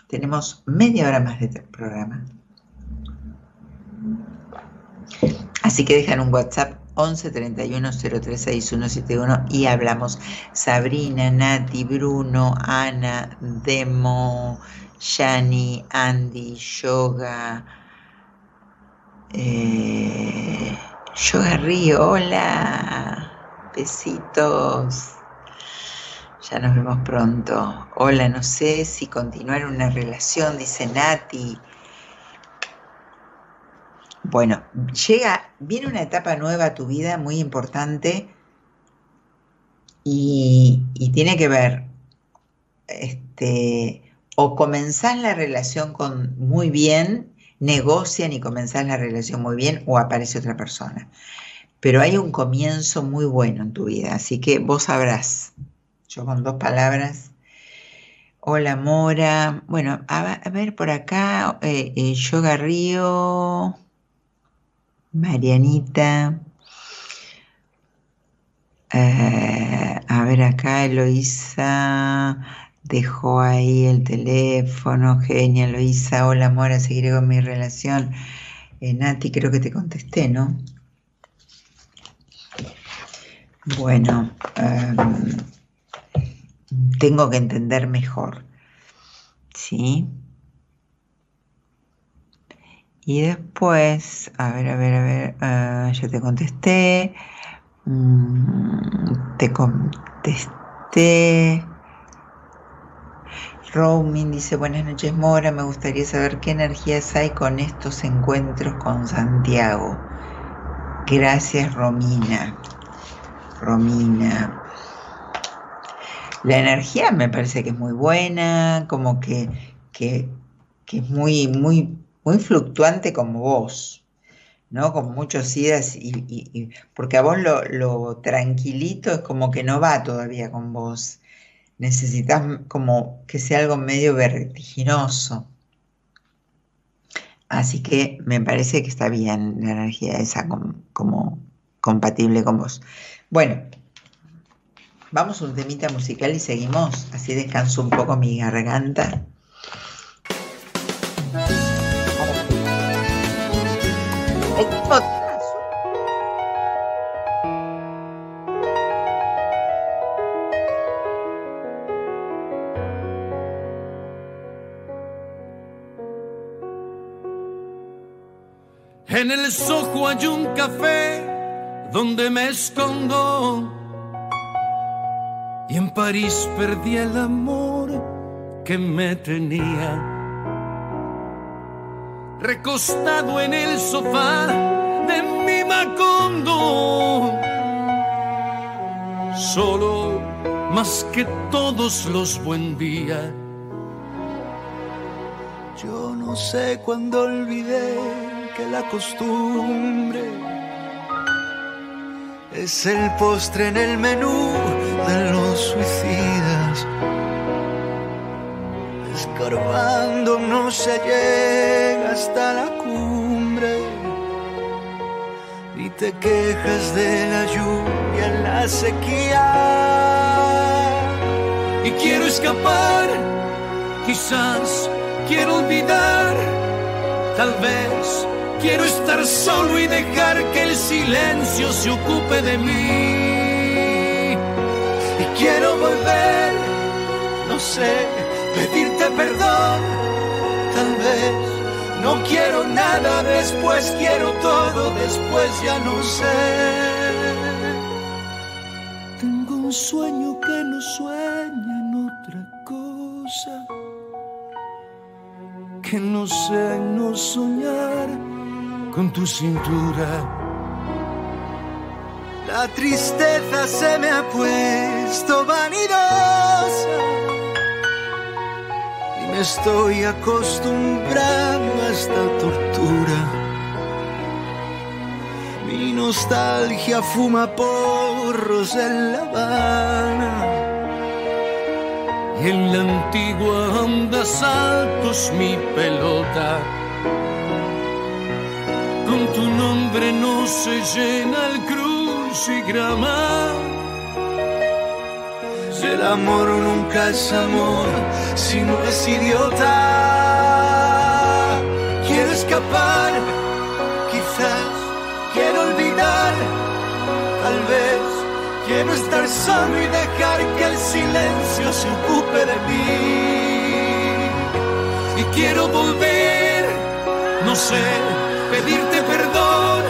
Tenemos media hora más de programa. Así que dejan un WhatsApp 11 31 036171 y hablamos. Sabrina, Nati, Bruno, Ana, Demo, Yani, Andy, Yoga, eh, Yoga Río, hola, besitos. Ya nos vemos pronto. Hola, no sé si continuar una relación, dice Nati. Bueno, llega, viene una etapa nueva a tu vida muy importante y, tiene que ver, este, o comenzás la relación con muy bien, negocian y comenzás la relación muy bien, o aparece otra persona. Pero hay un comienzo muy bueno en tu vida, así que vos sabrás. Yo con dos palabras. Hola Mora. Bueno, a, a ver por acá, eh, eh, Yoga Río, Marianita. Eh, a ver acá, Eloísa dejó ahí el teléfono. Genia, Eloísa. Hola Mora, seguiré con mi relación. Eh, Nati, creo que te contesté, ¿no? Bueno, em, tengo que entender mejor, ¿sí? Y después, a ver, a ver, a ver, ah, ya te contesté, mm, te contesté. Roaming dice, buenas noches Mora, me gustaría saber qué energías hay con estos encuentros con Santiago. Gracias Romina. Romina. La energía me parece que es muy buena, como que, que, que es muy, muy, muy fluctuante como vos, ¿no? Con muchos idas y, porque a vos lo, tranquilito es como que no va todavía con vos. Necesitas como que sea algo medio vertiginoso. Así que me parece que está bien la energía esa com- como compatible con vos. Bueno, vamos a un temita musical y seguimos. Así descanso un poco mi garganta.
En el Soho hay un café donde me escondo. Y en París perdí el amor que me tenía. Recostado en el sofá de mi Macondo. Solo más que todos los buen día.
Yo no sé cuándo olvidé la costumbre es el postre en el menú de los suicidas. Escarbando no se llega hasta la cumbre y te quejas de la lluvia en la sequía.
y quiero escapar, quizás quiero olvidar, tal vez quiero estar solo y dejar que el silencio se ocupe de mí.
y quiero volver, no sé, pedirte perdón, tal vez. No quiero nada después, quiero todo después, ya no sé.
Tengo un sueño que no sueña en otra cosa, que no en no soñar con tu cintura.
La tristeza se me ha puesto vanidosa y me estoy acostumbrando a esta tortura. Mi nostalgia fuma porros en La Habana.
Y en la antigua onda saltos mi pelota. Con tu nombre no se llena el crucigrama.
El amor nunca es amor, si no es idiota. Quiero escapar, quizás quiero olvidar, tal vez quiero estar solo y dejar que el silencio se ocupe de mí.
y quiero volver, no sé, pedirte perdón,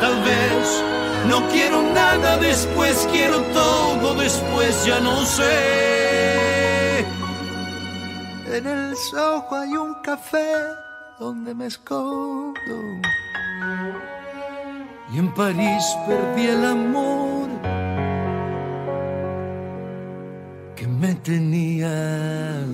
tal vez no quiero nada después, quiero todo después, ya no sé.
En el Soho hay un café donde me escondo y en París perdí el amor que me tenía.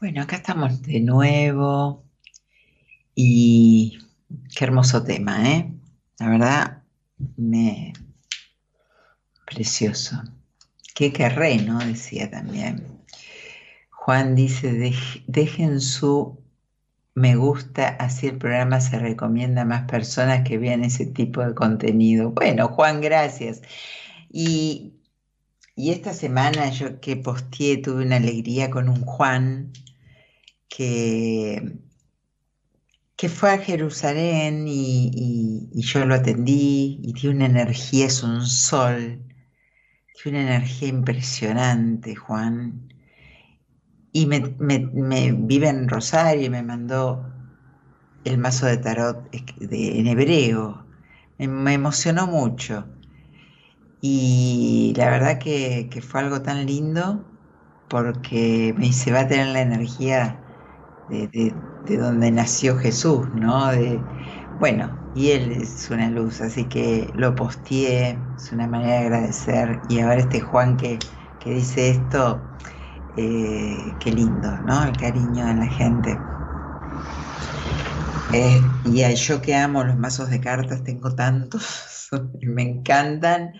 Bueno, acá estamos de nuevo y qué hermoso tema, ¿eh? La verdad, me... Precioso. Qué querré, ¿no? Decía también. Juan dice, "Dej- dejen su me gusta, así el programa se recomienda a más personas que vean ese tipo de contenido. Bueno, Juan, gracias. Y, y esta semana yo que posteé tuve una alegría con un Juan que, que fue a Jerusalén y, yo lo atendí y tiene una energía, es un sol, tiene una energía impresionante, Juan. Y me, vive en Rosario y me mandó el mazo de tarot en hebreo. Me, me emocionó mucho. Y la verdad que, que fue algo tan lindo porque me dice, va a tener la energía de, de- de donde nació Jesús, ¿no? De, bueno, y Él es una luz, así que lo posteé, es una manera de agradecer. Y ahora este Juan que, que dice esto, eh, qué lindo, ¿no? El cariño de la gente. Eh, y yo que amo los mazos de cartas, tengo tantos, <laughs> me encantan,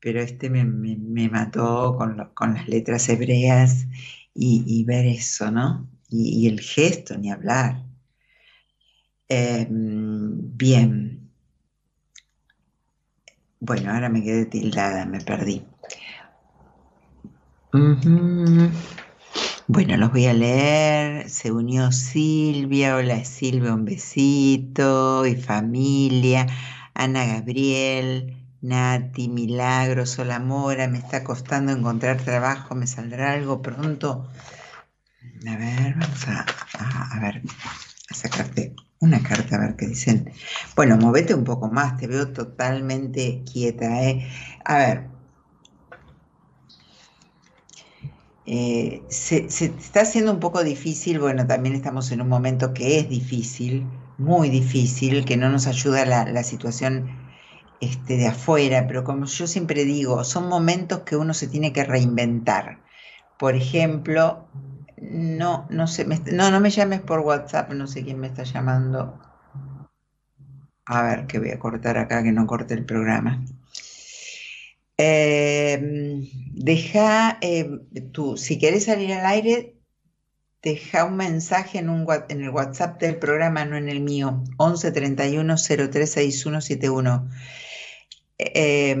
pero este me, me- me mató con, con las letras hebreas y, y ver eso, ¿no? Y, y el gesto, ni hablar. Eh, bien, bueno, ahora me quedé tildada, me perdí. Bueno, los voy a leer. Se unió Silvia. Hola Silvia, un besito. Y familia. Ana Gabriel, Nati, Milagros, Hola Mora. Me está costando encontrar trabajo. ¿Me saldrá algo pronto? A ver, vamos a, a- a ver, a sacarte una carta a ver qué dicen. Bueno, movete un poco más. Te veo totalmente quieta, ¿eh? A ver. Eh, se, se está haciendo un poco difícil, bueno, también estamos en un momento que es difícil, muy difícil, que no nos ayuda la, la situación este, de afuera, pero como yo siempre digo, son momentos que uno se tiene que reinventar. Por ejemplo, no, no sé, me- no, no me llames por WhatsApp, no sé quién me está llamando. A ver, que voy a cortar acá, que no corte el programa. Eh, deja, eh, tú, si querés salir al aire, deja un mensaje en, un, en el WhatsApp del programa, no en el mío, 11 31 03 61 71. Eh,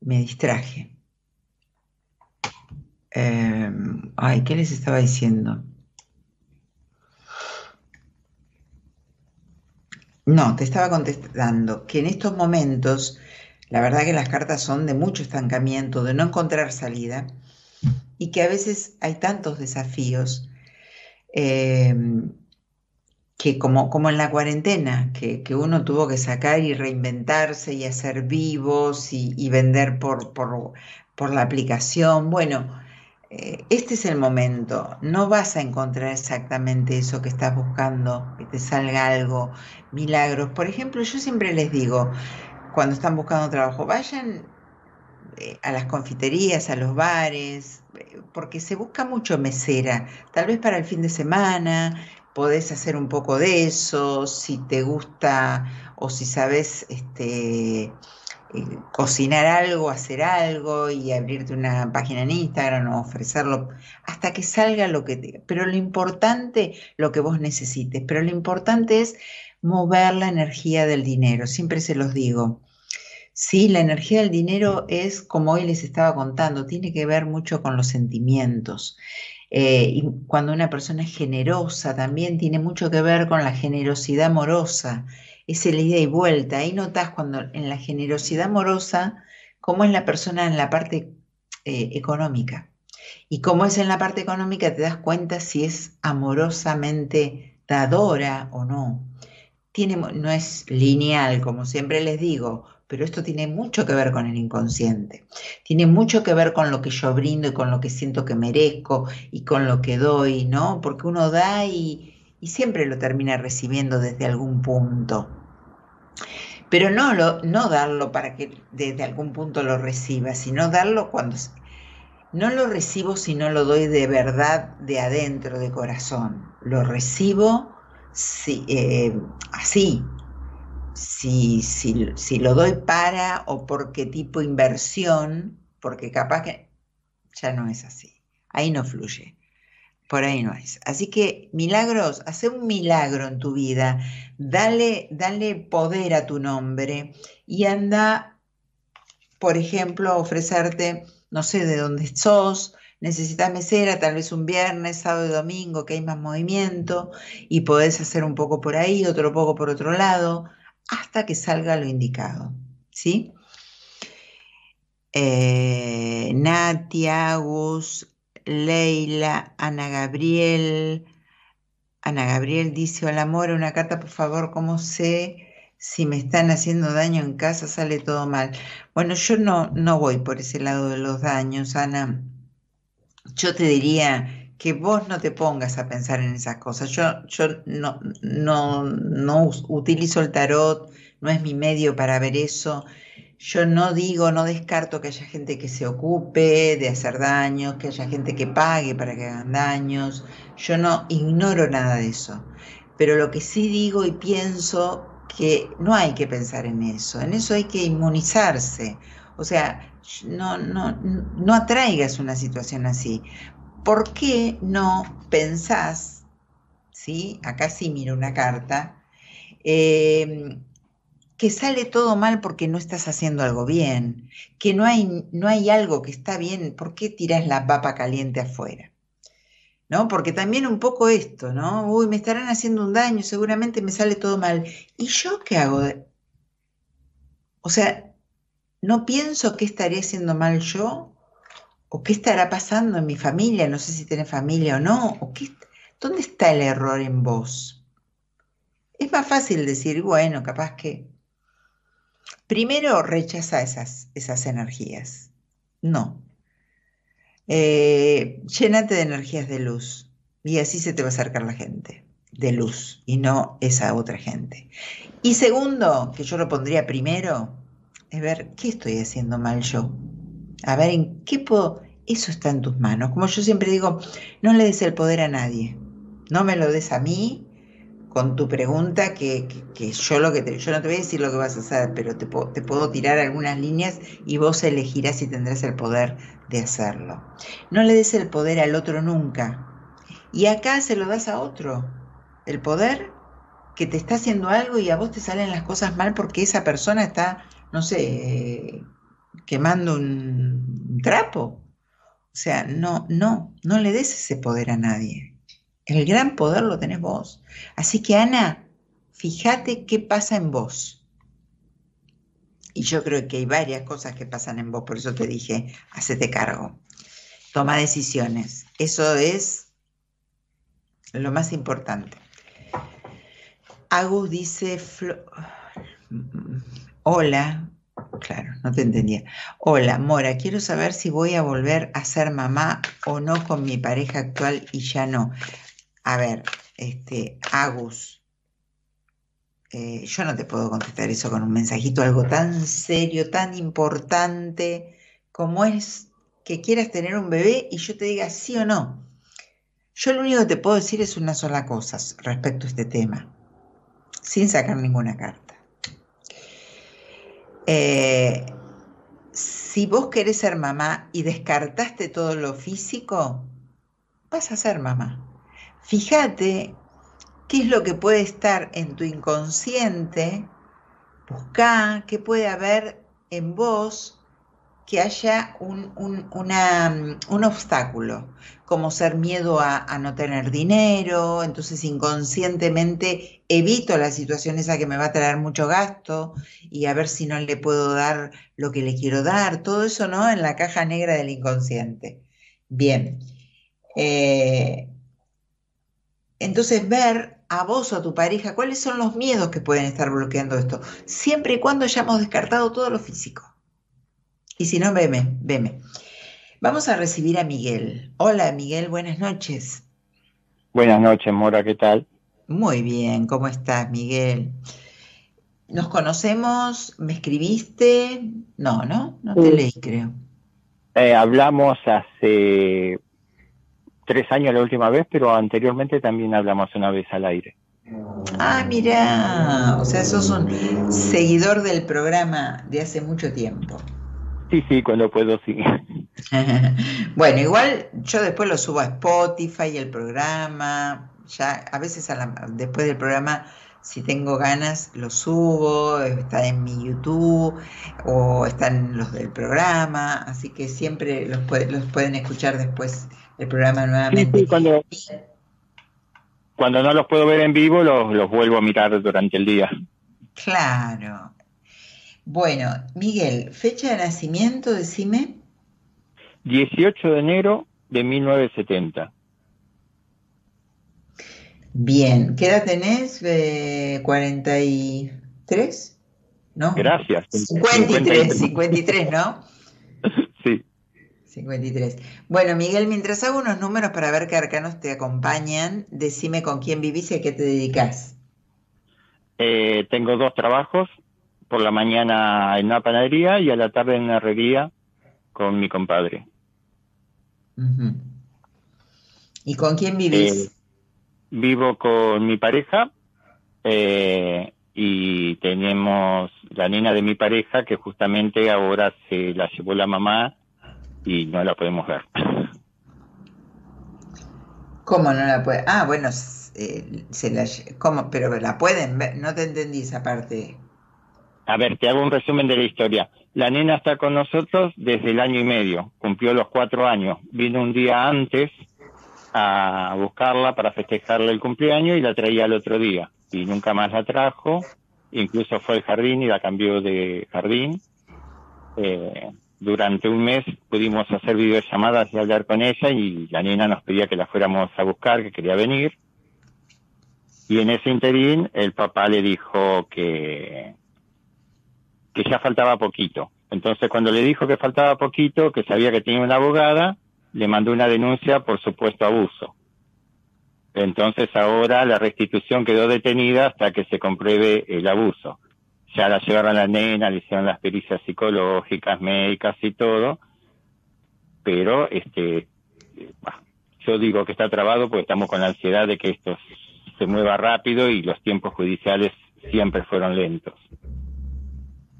me distraje. Eh, ay, ¿qué les estaba diciendo? No, te estaba contestando que en estos momentos, la verdad que las cartas son de mucho estancamiento, de no encontrar salida, y que a veces hay tantos desafíos eh, que como, como en la cuarentena, que, que uno tuvo que sacar y reinventarse y hacer vivos y, y vender por, por, por la aplicación. Bueno, este es el momento. No vas a encontrar exactamente eso que estás buscando, que te salga algo, milagros. Por ejemplo, yo siempre les digo, cuando están buscando trabajo, vayan eh, a las confiterías, a los bares, eh, porque se busca mucho mesera. Tal vez para el fin de semana podés hacer un poco de eso, si te gusta o si sabes este, eh, cocinar algo, hacer algo y abrirte una página en Instagram o ofrecerlo hasta que salga lo que te... Pero lo importante, lo que vos necesites, pero lo importante es mover la energía del dinero, siempre se los digo. Sí, la energía del dinero es, como hoy les estaba contando, tiene que ver mucho con los sentimientos. Eh, y cuando una persona es generosa también tiene mucho que ver con la generosidad amorosa, es el ida y vuelta. Ahí notas cuando en la generosidad amorosa, cómo es la persona en la parte eh, económica. Y como es en la parte económica, te das cuenta si es amorosamente dadora o no. Tiene, no es lineal, como siempre les digo, pero esto tiene mucho que ver con el inconsciente. Tiene mucho que ver con lo que yo brindo y con lo que siento que merezco y con lo que doy, ¿no? Porque uno da y, y siempre lo termina recibiendo desde algún punto. Pero no, lo, no darlo para que desde algún punto lo reciba, sino darlo cuando... No lo recibo si no lo doy de verdad, de adentro, de corazón. Lo recibo si, eh, así, si, si, si lo doy para o porque tipo inversión, porque capaz que ya no es así. Ahí no fluye. Por ahí no es. Así que milagros, hace un milagro en tu vida, dale, dale poder a tu nombre y anda, por ejemplo, a ofrecerte, no sé de dónde sos, necesitas mesera, tal vez un viernes, sábado y domingo, que hay más movimiento y podés hacer un poco por ahí, otro poco por otro lado hasta que salga lo indicado. ¿Sí? Eh, Nati, Agus, Leila, Ana Gabriel. Ana Gabriel dice, hola amor, una carta por favor, ¿cómo sé si me están haciendo daño en casa? Sale todo mal. Bueno, yo no, no voy por ese lado de los daños, Ana. Yo te diría que vos no te pongas a pensar en esas cosas. Yo, yo no, no, no utilizo el tarot, no es mi medio para ver eso. Yo no digo, no descarto que haya gente que se ocupe de hacer daños, que haya gente que pague para que hagan daños. Yo no ignoro nada de eso. Pero lo que sí digo y pienso que no hay que pensar en eso. En eso hay que inmunizarse. O sea, no, no, no atraigas una situación así. ¿por qué no pensás, ¿sí? acá sí miro una carta, em, que sale todo mal porque no estás haciendo algo bien, que no hay, no hay algo que está bien, ¿por qué tiras la papa caliente afuera? ¿No? Porque también un poco esto, ¿no? Uy, me estarán haciendo un daño, seguramente me sale todo mal. ¿Y yo qué hago? O sea, no pienso qué estaría haciendo mal yo ¿O qué estará pasando en mi familia? No sé si tiene familia o no. ¿O qué, ¿Dónde está el error en vos? Es más fácil decir, bueno, capaz que... Primero rechaza esas, esas energías. No. Eh, llénate de energías de luz y así se te va a acercar la gente de luz y no esa otra gente. Y segundo, que yo lo pondría primero, es ver qué estoy haciendo mal yo a ver en qué puedo, eso está en tus manos. Como yo siempre digo, no le des el poder a nadie, no me lo des a mí con tu pregunta, que, yo, lo que yo no te voy a decir lo que vas a hacer, pero te, te puedo tirar algunas líneas y vos elegirás si tendrás el poder de hacerlo. No le des el poder al otro nunca. Y acá se lo das a otro. El poder que te está haciendo algo y a vos te salen las cosas mal porque esa persona está, no sé, quemando un trapo. O sea, no, no, no le des ese poder a nadie. El gran poder lo tenés vos. Así que Ana, fíjate qué pasa en vos. Y yo creo que hay varias cosas que pasan en vos, por eso te dije, hacete cargo. Toma decisiones. Eso es lo más importante. Agus dice, hola, Claro, no te entendía. Hola, Mora, quiero saber si voy a volver a ser mamá o no con mi pareja actual y ya no. A ver, este, Agus, eh, yo no te puedo contestar eso con un mensajito, algo tan serio, tan importante como es que quieras tener un bebé y yo te diga sí o no. Yo lo único que te puedo decir es una sola cosa respecto a este tema, sin sacar ninguna carta. Eh, si vos querés ser mamá y descartaste todo lo físico, vas a ser mamá. Fíjate qué es lo que puede estar en tu inconsciente, buscá qué puede haber en vos que haya un, un, obstáculo, como ser miedo a, no tener dinero, entonces inconscientemente evito la situación esa que me va a traer mucho gasto y a ver si no le puedo dar lo que le quiero dar, todo eso, ¿no? En la caja negra del inconsciente. Bien. Eh, entonces, ver a vos o a tu pareja cuáles son los miedos que pueden estar bloqueando esto, siempre y cuando hayamos descartado todo lo físico. Y si no, veme, veme. Vamos a recibir a Miguel. Hola, Miguel, buenas noches.
Buenas noches, Mora, ¿qué tal?
Muy bien, ¿cómo estás, Miguel? ¿Nos conocemos? ¿Me escribiste? No, ¿no? No te
Sí.
leí, creo.
Eh, hablamos hace tres años la última vez, pero anteriormente también hablamos una vez al aire.
Ah, mira, o sea, sos un seguidor del programa de hace mucho tiempo.
Sí, sí, cuando puedo, sí. <laughs>
Bueno, igual yo después lo subo a Spotify, el programa, ya a veces a la- después del programa, si tengo ganas, lo subo, está en mi YouTube o están los del programa, así que siempre los, puede- los pueden escuchar después del programa
Sí,
nuevamente.
sí, cuando, cuando no los puedo ver en vivo, los, los vuelvo a mirar durante el día.
Claro. Bueno, Miguel, fecha de nacimiento, decime.
18 de enero de 1970.
Bien, ¿qué edad tenés? Eh, ¿43? ¿No?
Gracias.
53, 53, ¿no? <laughs>
Sí.
53. Bueno, Miguel, mientras hago unos números para ver qué arcanos te acompañan, decime con quién vivís y a qué te dedicas.
Eh, tengo dos trabajos, por la mañana en una panadería y a la tarde en una herrería con mi compadre.
¿Y con quién
Eh,
vivís?
vivo con mi pareja eh, y tenemos la nena de mi pareja que justamente ahora se la llevó la mamá y no la podemos ver.
¿Cómo no la puede? Ah, bueno, eh, se la, ¿cómo? Pero la pueden ver, no te entendí esa parte.
A ver, te hago un resumen de la historia. La nena está con nosotros desde el año y medio, cumplió los cuatro años. Vino un día antes a buscarla para festejarle el cumpleaños y la traía al otro día. Y nunca más la trajo, incluso fue al jardín y la cambió de jardín. Eh, durante un mes pudimos hacer videollamadas y hablar con ella y la nena nos pedía que la fuéramos a buscar, que quería venir. Y en ese interín el papá le dijo que, que ya faltaba poquito. Entonces cuando le dijo que faltaba poquito, que sabía que tenía una abogada, le mandó una denuncia por supuesto abuso. Entonces ahora la restitución quedó detenida hasta que se compruebe el abuso. Ya la llevaron a la nena, le hicieron las pericias psicológicas, médicas y todo, pero este, yo digo que está trabado porque estamos con la ansiedad de que esto se mueva rápido y los tiempos judiciales siempre fueron lentos.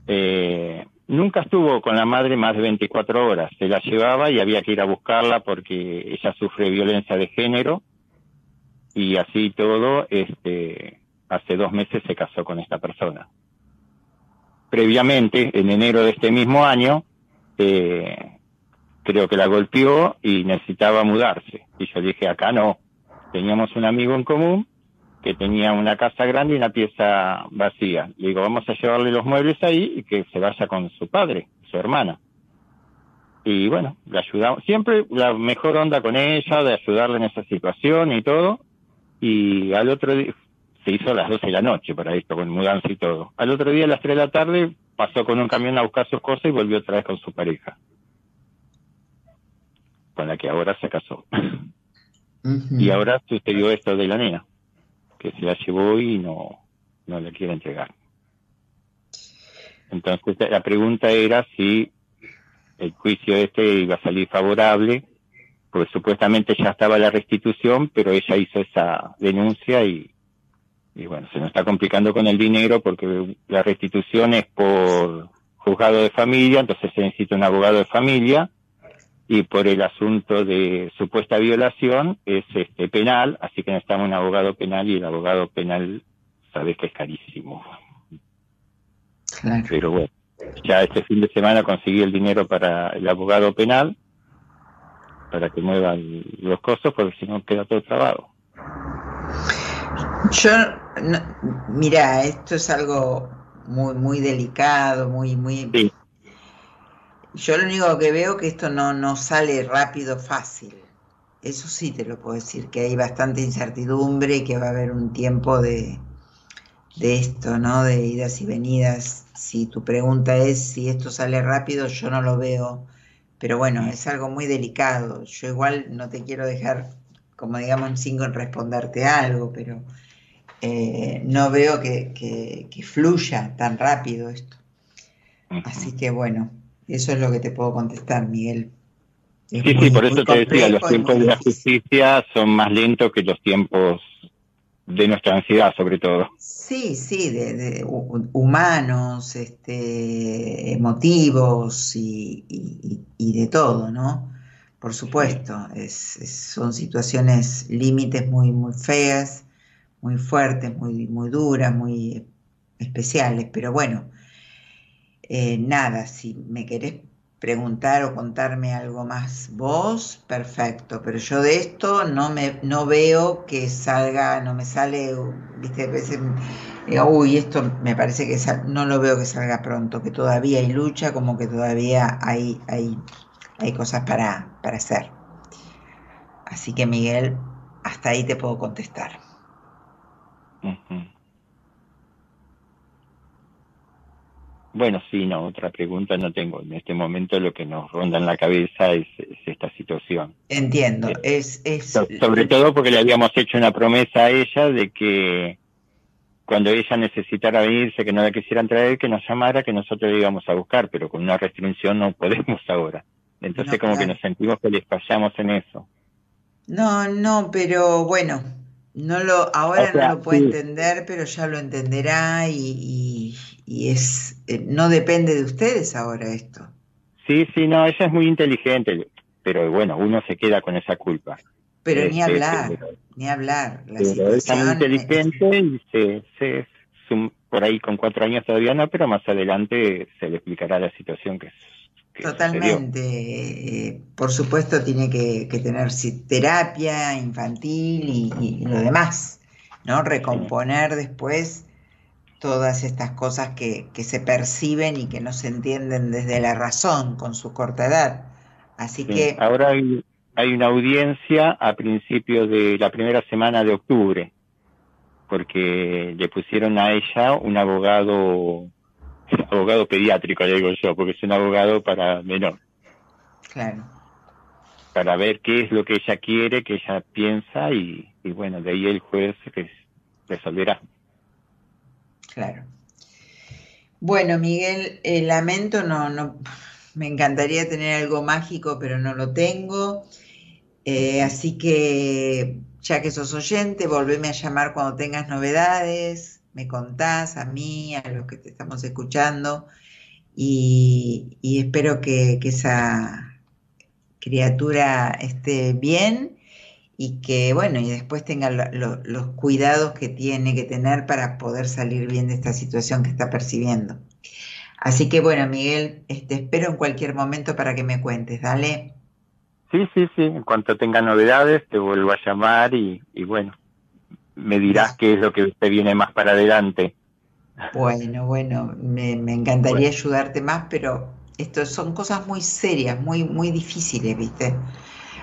Eh, nunca estuvo con la madre más de 24 horas, se la llevaba y había que ir a buscarla porque ella sufre violencia de género y así todo, este, hace dos meses se casó con esta persona. Previamente, en enero de este mismo año, eh, creo que la golpeó y necesitaba mudarse. Y yo dije, acá no. Teníamos un amigo en común que tenía una casa grande y una pieza vacía. Le digo, vamos a llevarle los muebles ahí y que se vaya con su padre, su hermana. Y bueno, le ayudamos. Siempre la mejor onda con ella, de ayudarle en esa situación y todo. Y al otro día, se hizo a las 12 de la noche para esto, con mudanza y todo. Al otro día, a las 3 de la tarde, pasó con un camión a buscar sus cosas y volvió otra vez con su pareja. Con la que ahora se casó. Y ahora sucedió esto de la nena, que se la llevó y no, no la quiere entregar. Entonces la pregunta era si el juicio este iba a salir favorable, porque supuestamente ya estaba la restitución, pero ella hizo esa denuncia y, y bueno, se nos está complicando con el dinero porque la restitución es por juzgado de familia, entonces se necesita un abogado de familia y por el asunto de supuesta violación es este penal, así que necesitamos un abogado penal y el abogado penal sabes que es carísimo.
Claro.
Pero bueno, ya este fin de semana conseguí el dinero para el abogado penal para que muevan los costos porque si no queda todo trabado.
Yo, no- mira, esto es algo muy, muy delicado, muy, muy.
Sí.
Yo lo único que veo que esto no, no sale rápido, fácil. Eso sí te lo puedo decir, que hay bastante incertidumbre y que va a haber un tiempo de, de esto, ¿no? De idas y venidas. Si tu pregunta es si esto sale rápido, yo no lo veo. Pero bueno, es algo muy delicado. Yo igual no te quiero dejar, como digamos, sin responderte algo, pero eh, no veo que, que, que fluya tan rápido esto. Así que bueno, eso es lo que te puedo contestar, Miguel. Es
Sí,
muy-
sí, por eso te decía, los tiempos de la justicia son más lentos que los tiempos de nuestra ansiedad, sobre todo.
Sí, sí, de, de hu- humanos, este, emotivos y, y- y de todo, ¿no? Por supuesto, es, es- son situaciones límites muy, muy feas, muy fuertes, muy, muy duras, muy especiales, pero bueno, eh, nada, si me querés preguntar o contarme algo más vos, perfecto, pero yo de esto no me no veo que salga, no me sale, viste, a veces digo, uy, esto me parece que sal- no lo veo que salga pronto, que todavía hay lucha, como que todavía hay, hay, hay cosas para, para hacer. Así que Miguel, hasta ahí te puedo contestar.
Bueno, sí, no, otra pregunta no tengo. En este momento lo que nos ronda en la cabeza es, es esta situación.
Entiendo,
Eh,
es, es
So- Sobre todo porque le habíamos hecho una promesa a ella de que cuando ella necesitara venirse, que no la quisieran traer, que nos llamara, que nosotros le íbamos a buscar, pero con una restricción no podemos ahora. Entonces
No,
como que nos sentimos que les fallamos en eso.
No, no, pero bueno, no lo, ahora
O sea,
no lo puede
sí.
entender, pero ya lo entenderá y, y- y es, eh, no depende de ustedes ahora esto.
Sí, sí, no, ella es muy inteligente, pero bueno, uno se queda con esa culpa.
Pero ni
Este,
hablar,
pero-
ni hablar. La
Pero es muy
es-
inteligente y se, se por ahí con cuatro años todavía no, pero más adelante se le explicará la situación que, sucedió.
Totalmente. eh, por supuesto tiene que, que tener terapia infantil y, y lo demás, ¿no? Recomponer después todas estas cosas que, que se perciben y que no se entienden desde la razón con su corta edad. Así
Sí.
que,
Ahora hay, hay una audiencia a principios de la primera semana de octubre, porque le pusieron a ella un abogado, abogado pediátrico, le digo yo, porque es un abogado para menor,
claro,
para ver qué es lo que ella quiere, qué ella piensa y, y bueno, de ahí el juez que resolverá.
claro. Bueno, Miguel, eh, lamento, no, no, me encantaría tener algo mágico, pero no lo tengo. Eh, así que, ya que sos oyente, volveme a llamar cuando tengas novedades, me contás a mí, a los que te estamos escuchando, y, espero que, esa criatura esté bien y que, bueno, y después tenga lo- lo- los cuidados que tiene que tener para poder salir bien de esta situación que está percibiendo. Así que, bueno, Miguel, este, espero en cualquier momento para que me cuentes, dale.
Sí, sí, sí, en cuanto tenga novedades te vuelvo a llamar y, y bueno, me dirás qué es lo que te viene más para adelante.
Bueno, bueno, me, me encantaría ayudarte más, pero esto son cosas muy serias, muy, muy difíciles, ¿viste?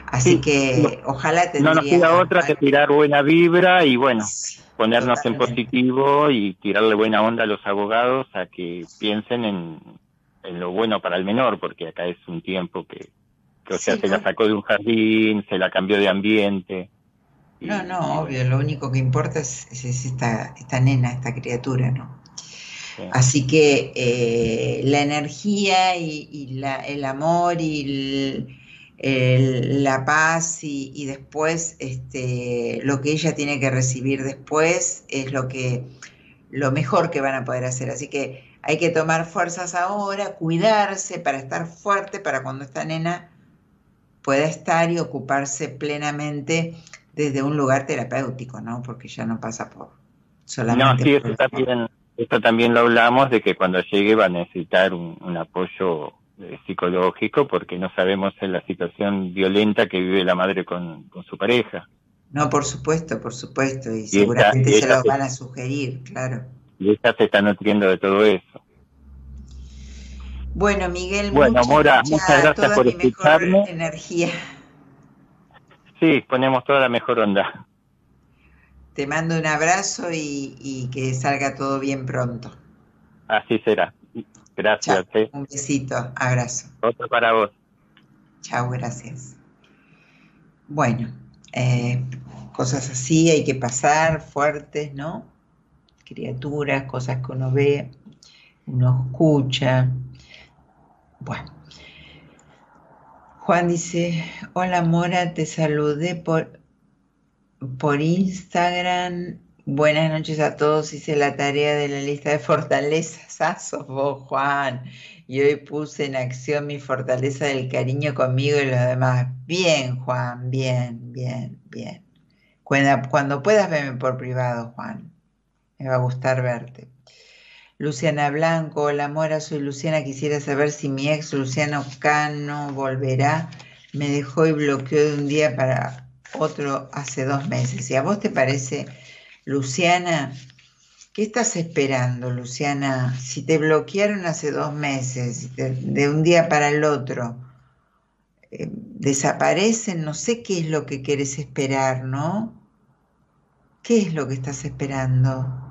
Así
Sí,
que ojalá
No nos queda otra que tirar buena vibra y bueno, ponernos en positivo y tirarle buena onda a los abogados a que piensen en, en lo bueno para el menor, porque acá es un tiempo que, que o sea,
Sí,
se la sacó de un jardín, se la cambió de ambiente. Y-
No, no, obvio, lo único que importa es, es- es esta, esta nena, esta criatura, ¿no?
sí.
Así que eh, la energía y, y la- el amor y el- el- la paz y, y después este, lo que ella tiene que recibir después es lo que lo mejor que van a poder hacer. Así que hay que tomar fuerzas ahora, cuidarse para estar fuerte para cuando esta nena pueda estar y ocuparse plenamente desde un lugar terapéutico, ¿no? Porque ya no pasa por
No,
solamente
sí,
por-
eso también, esto también lo hablamos de que cuando llegue va a necesitar un, un apoyo eh, psicológico porque no sabemos en la situación violenta que vive la madre con, con su pareja.
No, por supuesto, por supuesto, y seguramente se
se-
van a sugerir, claro.
Y ella se está nutriendo de todo eso.
Bueno, Miguel,
Bueno,
muchas,
Mora,
muchas-
gracias por escucharme.
energía.
Sí, ponemos toda la mejor onda.
Te mando un abrazo y, y que salga todo bien pronto.
Así será. Gracias. eh.
Un besito, abrazo.
Otro para vos.
Chao, gracias. Bueno, eh, cosas así hay que pasar fuertes, ¿no? Criaturas, cosas que uno ve, uno escucha. Bueno. Juan dice, hola Mora, te saludé por, por Instagram. Buenas noches a todos. Hice la tarea de la lista de fortalezas. Ah, sos vos, Juan. Y hoy puse en acción mi fortaleza del cariño conmigo y los demás. Bien, Juan, bien, bien, bien. Cuando, cuando puedas, verme por privado, Juan. Me va a gustar verte. Luciana Blanco, hola Mora, soy Luciana. Quisiera saber si mi ex Luciano Cano volverá. Me dejó y bloqueó de un día para otro hace dos meses. ¿Y a vos te parece, Luciana? ¿Qué estás esperando, Luciana? Si te bloquearon hace dos meses, de un día para el otro, eh, desaparecen, no sé qué es lo que quieres esperar, ¿no? ¿Qué es lo que estás esperando?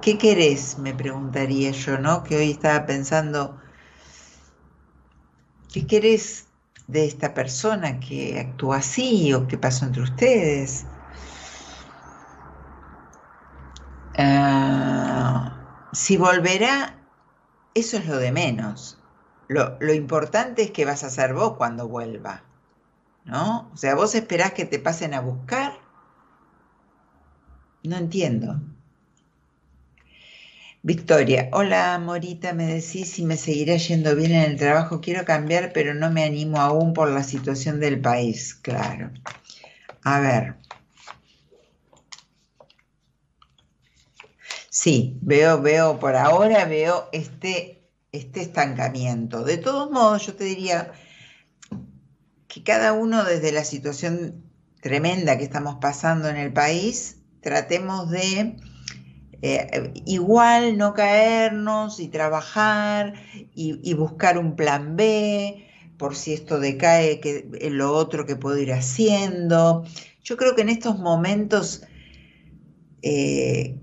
¿Qué querés? Me preguntaría yo, ¿no? Que hoy estaba pensando, ¿qué querés de esta persona que actúa así o qué pasó entre ustedes? Ah, si volverá, eso es lo de menos. Lo, lo importante es que vas a hacer vos cuando vuelva, ¿no? O sea, vos esperás que te pasen a buscar. No entiendo. Victoria, hola Morita, me decís si me seguirá yendo bien en el trabajo. Quiero cambiar, pero no me animo aún por la situación del país. Claro. A ver. Sí, veo, veo, por ahora veo este, este estancamiento. De todos modos, yo te diría que cada uno desde la situación tremenda que estamos pasando en el país, tratemos de eh, igual no caernos y trabajar y, buscar un plan B por si esto decae, que lo otro que puedo ir haciendo. Yo creo que en estos momentos eh,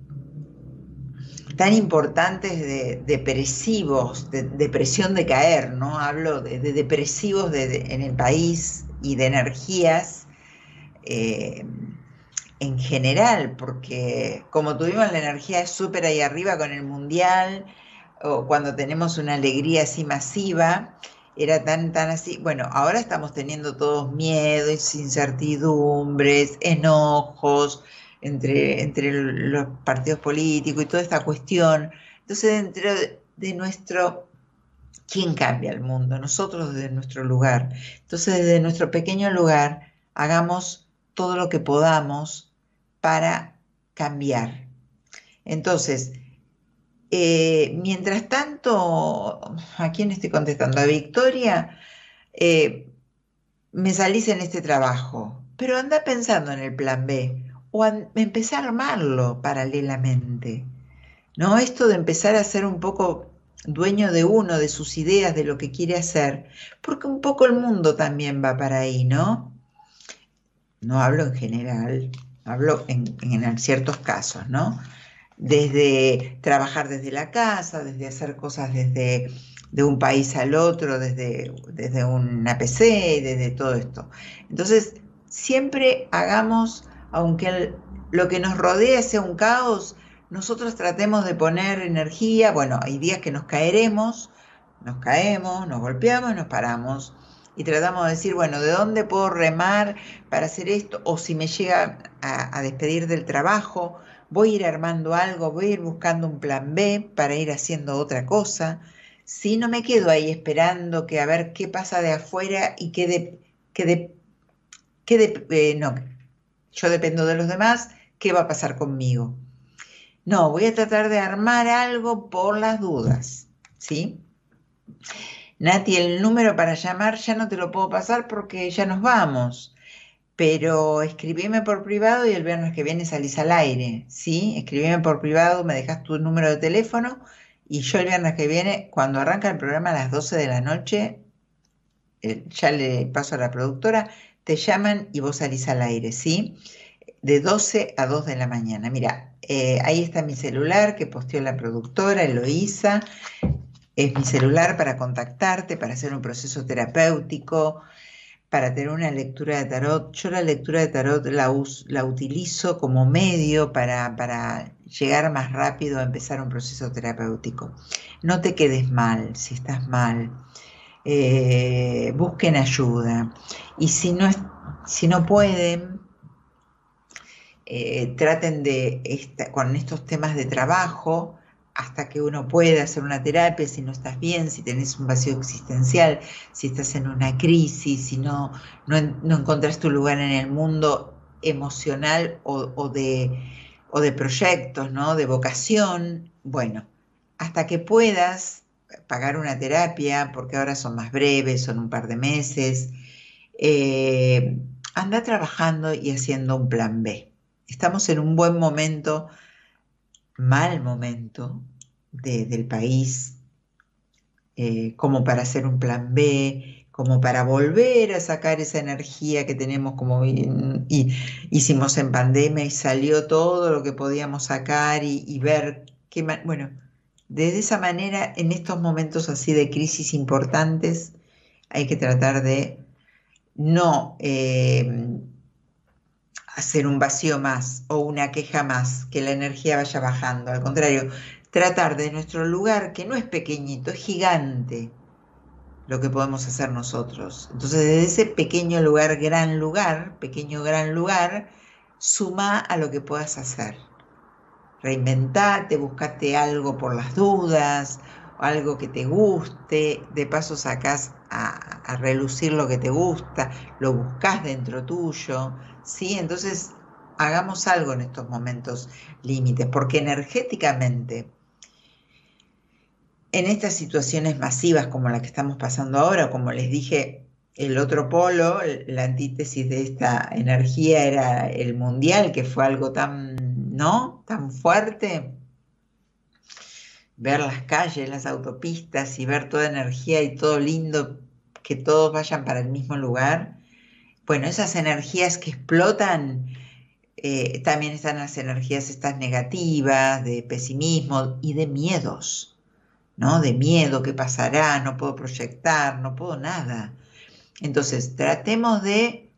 tan importantes de depresivos, de depresión de caer, ¿no? Hablo de, de depresivos de- en el país y de energías eh, en general, porque como tuvimos la energía súper ahí arriba con el mundial, o cuando tenemos una alegría así masiva, era tan, tan así. Bueno, ahora estamos teniendo todos miedos, incertidumbres, enojos entre, entre los partidos políticos y toda esta cuestión. Entonces, dentro de, nuestro... ¿Quién cambia el mundo? Nosotros desde nuestro lugar. Entonces, desde nuestro pequeño lugar, hagamos todo lo que podamos para cambiar. Entonces, eh, mientras tanto, ¿a quién estoy contestando? A Victoria, eh, me salís en este trabajo, pero anda pensando en el plan B o an- empezar a armarlo paralelamente. ¿No? Esto de empezar a ser un poco dueño de uno, de sus ideas, de lo que quiere hacer, porque un poco el mundo también va para ahí, ¿no? No hablo en general, hablo en, ciertos casos, ¿no? Desde trabajar desde la casa, desde hacer cosas desde de un país al otro, desde, desde una PC, desde todo esto. Entonces, siempre hagamos, aunque lo que nos rodea sea un caos, nosotros tratemos de poner energía, bueno, hay días que nos caeremos, nos caemos, nos golpeamos, nos paramos y tratamos de decir, bueno, ¿de dónde puedo remar para hacer esto? O si me llega a, despedir del trabajo, voy a ir armando algo, voy a ir buscando un plan B para ir haciendo otra cosa. Si no me quedo ahí esperando que a ver qué pasa de afuera y qué de, qué de, qué de- eh, no, yo dependo de los demás, ¿qué va a pasar conmigo? No, voy a tratar de armar algo por las dudas, ¿sí? Nati, el número para llamar ya no te lo puedo pasar porque ya nos vamos. Pero escribime por privado y el viernes que viene salís al aire, ¿sí? Escribime por privado, me dejas tu número de teléfono Y yo el viernes que viene, cuando arranca el programa a las 12 de la noche, eh, ya le paso a la productora, te llaman y vos salís al aire, ¿sí? De 12 a 2 de la mañana. Mira, eh, ahí está mi celular que posteó la productora, Eloísa. Es mi celular para contactarte, para hacer un proceso terapéutico, para tener una lectura de tarot. Yo la lectura de tarot la, la utilizo como medio para, para llegar más rápido a empezar un proceso terapéutico. No te quedes mal si estás mal. Eh, busquen ayuda. Y si no, si no pueden, eh, traten de, con estos temas de trabajo, hasta que uno pueda hacer una terapia, si no estás bien, si tenés un vacío existencial, si estás en una crisis, si no, no, encontrás tu lugar en el mundo emocional o, de, o de proyectos, ¿no? de vocación, bueno, hasta que puedas pagar una terapia, porque ahora son más breves, son un par de meses, eh, anda trabajando y haciendo un plan B. Estamos en un buen momento mal momento del país, eh, como para hacer un plan B, como para volver a sacar esa energía que tenemos como y, hicimos en pandemia y salió todo lo que podíamos sacar y, ver qué bueno de esa manera en estos momentos así de crisis importantes hay que tratar de no eh, hacer un vacío más o una queja más, que la energía vaya bajando. Al contrario, tratar de nuestro lugar, que no es pequeñito, es gigante, lo que podemos hacer nosotros. Entonces, desde ese pequeño lugar, gran lugar, pequeño, gran lugar, suma a lo que puedas hacer. Reinventate, buscate algo por las dudas, algo que te guste, de paso sacás a, a relucir lo que te gusta, lo buscas dentro tuyo, ¿sí? Entonces, hagamos algo en estos momentos límites, porque energéticamente, en estas situaciones masivas como la que estamos pasando ahora, como les dije, el otro polo, la antítesis de esta energía era el mundial, que fue algo tan, ¿no? Tan fuerte. Ver las calles, las autopistas y ver toda energía y todo lindo, que todos vayan para el mismo lugar bueno, esas energías que explotan, eh, también están las energías estas negativas, de pesimismo y de miedos, ¿no? De miedo, ¿qué pasará? No puedo proyectar, no puedo nada. Entonces, tratemos de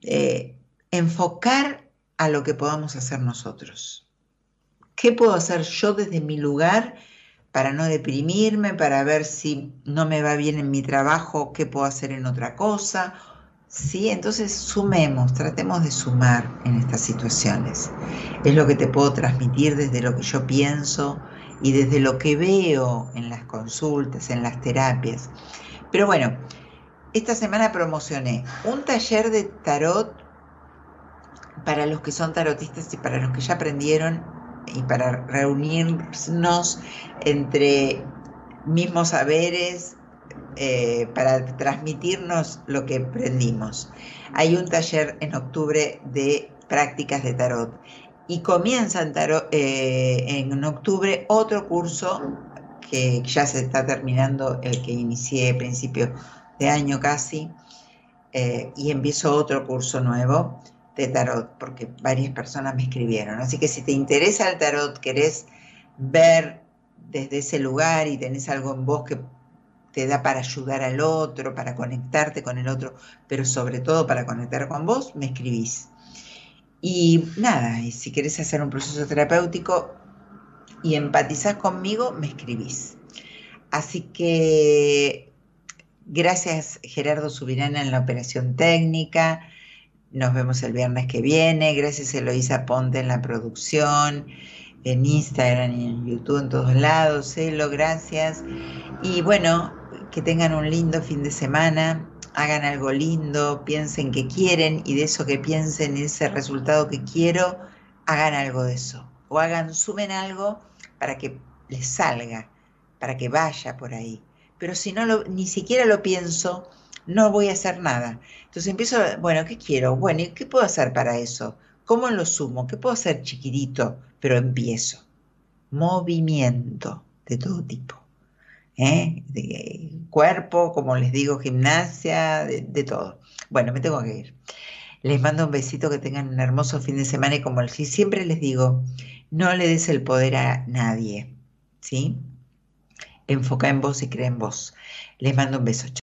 eh, enfocar a lo que podamos hacer nosotros. ¿Qué puedo hacer yo desde mi lugar para no deprimirme, para ver si no me va bien en mi trabajo, qué puedo hacer en otra cosa? ¿sí? Entonces sumemos, tratemos de sumar en estas situaciones. Es lo que te puedo transmitir desde lo que yo pienso y desde lo que veo en las consultas, en las terapias. Pero bueno, esta semana promocioné un taller de tarot para los que son tarotistas y para los que ya aprendieron y para reunirnos entre mismos saberes, eh, para transmitirnos lo que aprendimos. Hay un taller en octubre de prácticas de tarot y comienza en, eh, en octubre otro curso que ya se está terminando, el que inicié a principio de año casi, eh, y empiezo otro curso nuevo de tarot, porque varias personas me escribieron. Así que si te interesa el tarot, querés ver desde ese lugar y tenés algo en vos que te da para ayudar al otro, para conectarte con el otro, pero sobre todo para conectar con vos, me escribís. Y nada, y si querés hacer un proceso terapéutico y empatizás conmigo, me escribís. Así que gracias Gerardo Subirana en la operación técnica. Nos vemos el viernes que viene. Gracias Eloísa Ponte en la producción, en Instagram y en YouTube, en todos lados. Celo, gracias. Y bueno, que tengan un lindo fin de semana, hagan algo lindo, piensen que quieren y de eso que piensen, ese resultado que quiero, hagan algo de eso. O hagan, sumen algo para que les salga, para que vaya por ahí. Pero si no lo, ni siquiera lo pienso, no voy a hacer nada. Entonces empiezo, bueno, ¿qué quiero? Bueno, ¿y qué puedo hacer para eso? ¿Cómo lo sumo? ¿Qué puedo hacer chiquitito? Pero empiezo. Movimiento. de todo tipo. ¿eh? De cuerpo, como les digo, gimnasia, de, todo. Bueno, me tengo que ir. Les mando un besito, que tengan un hermoso fin de semana y como siempre les digo, no le des el poder a nadie, ¿sí? Enfoca en vos y cree en vos. Les mando un beso.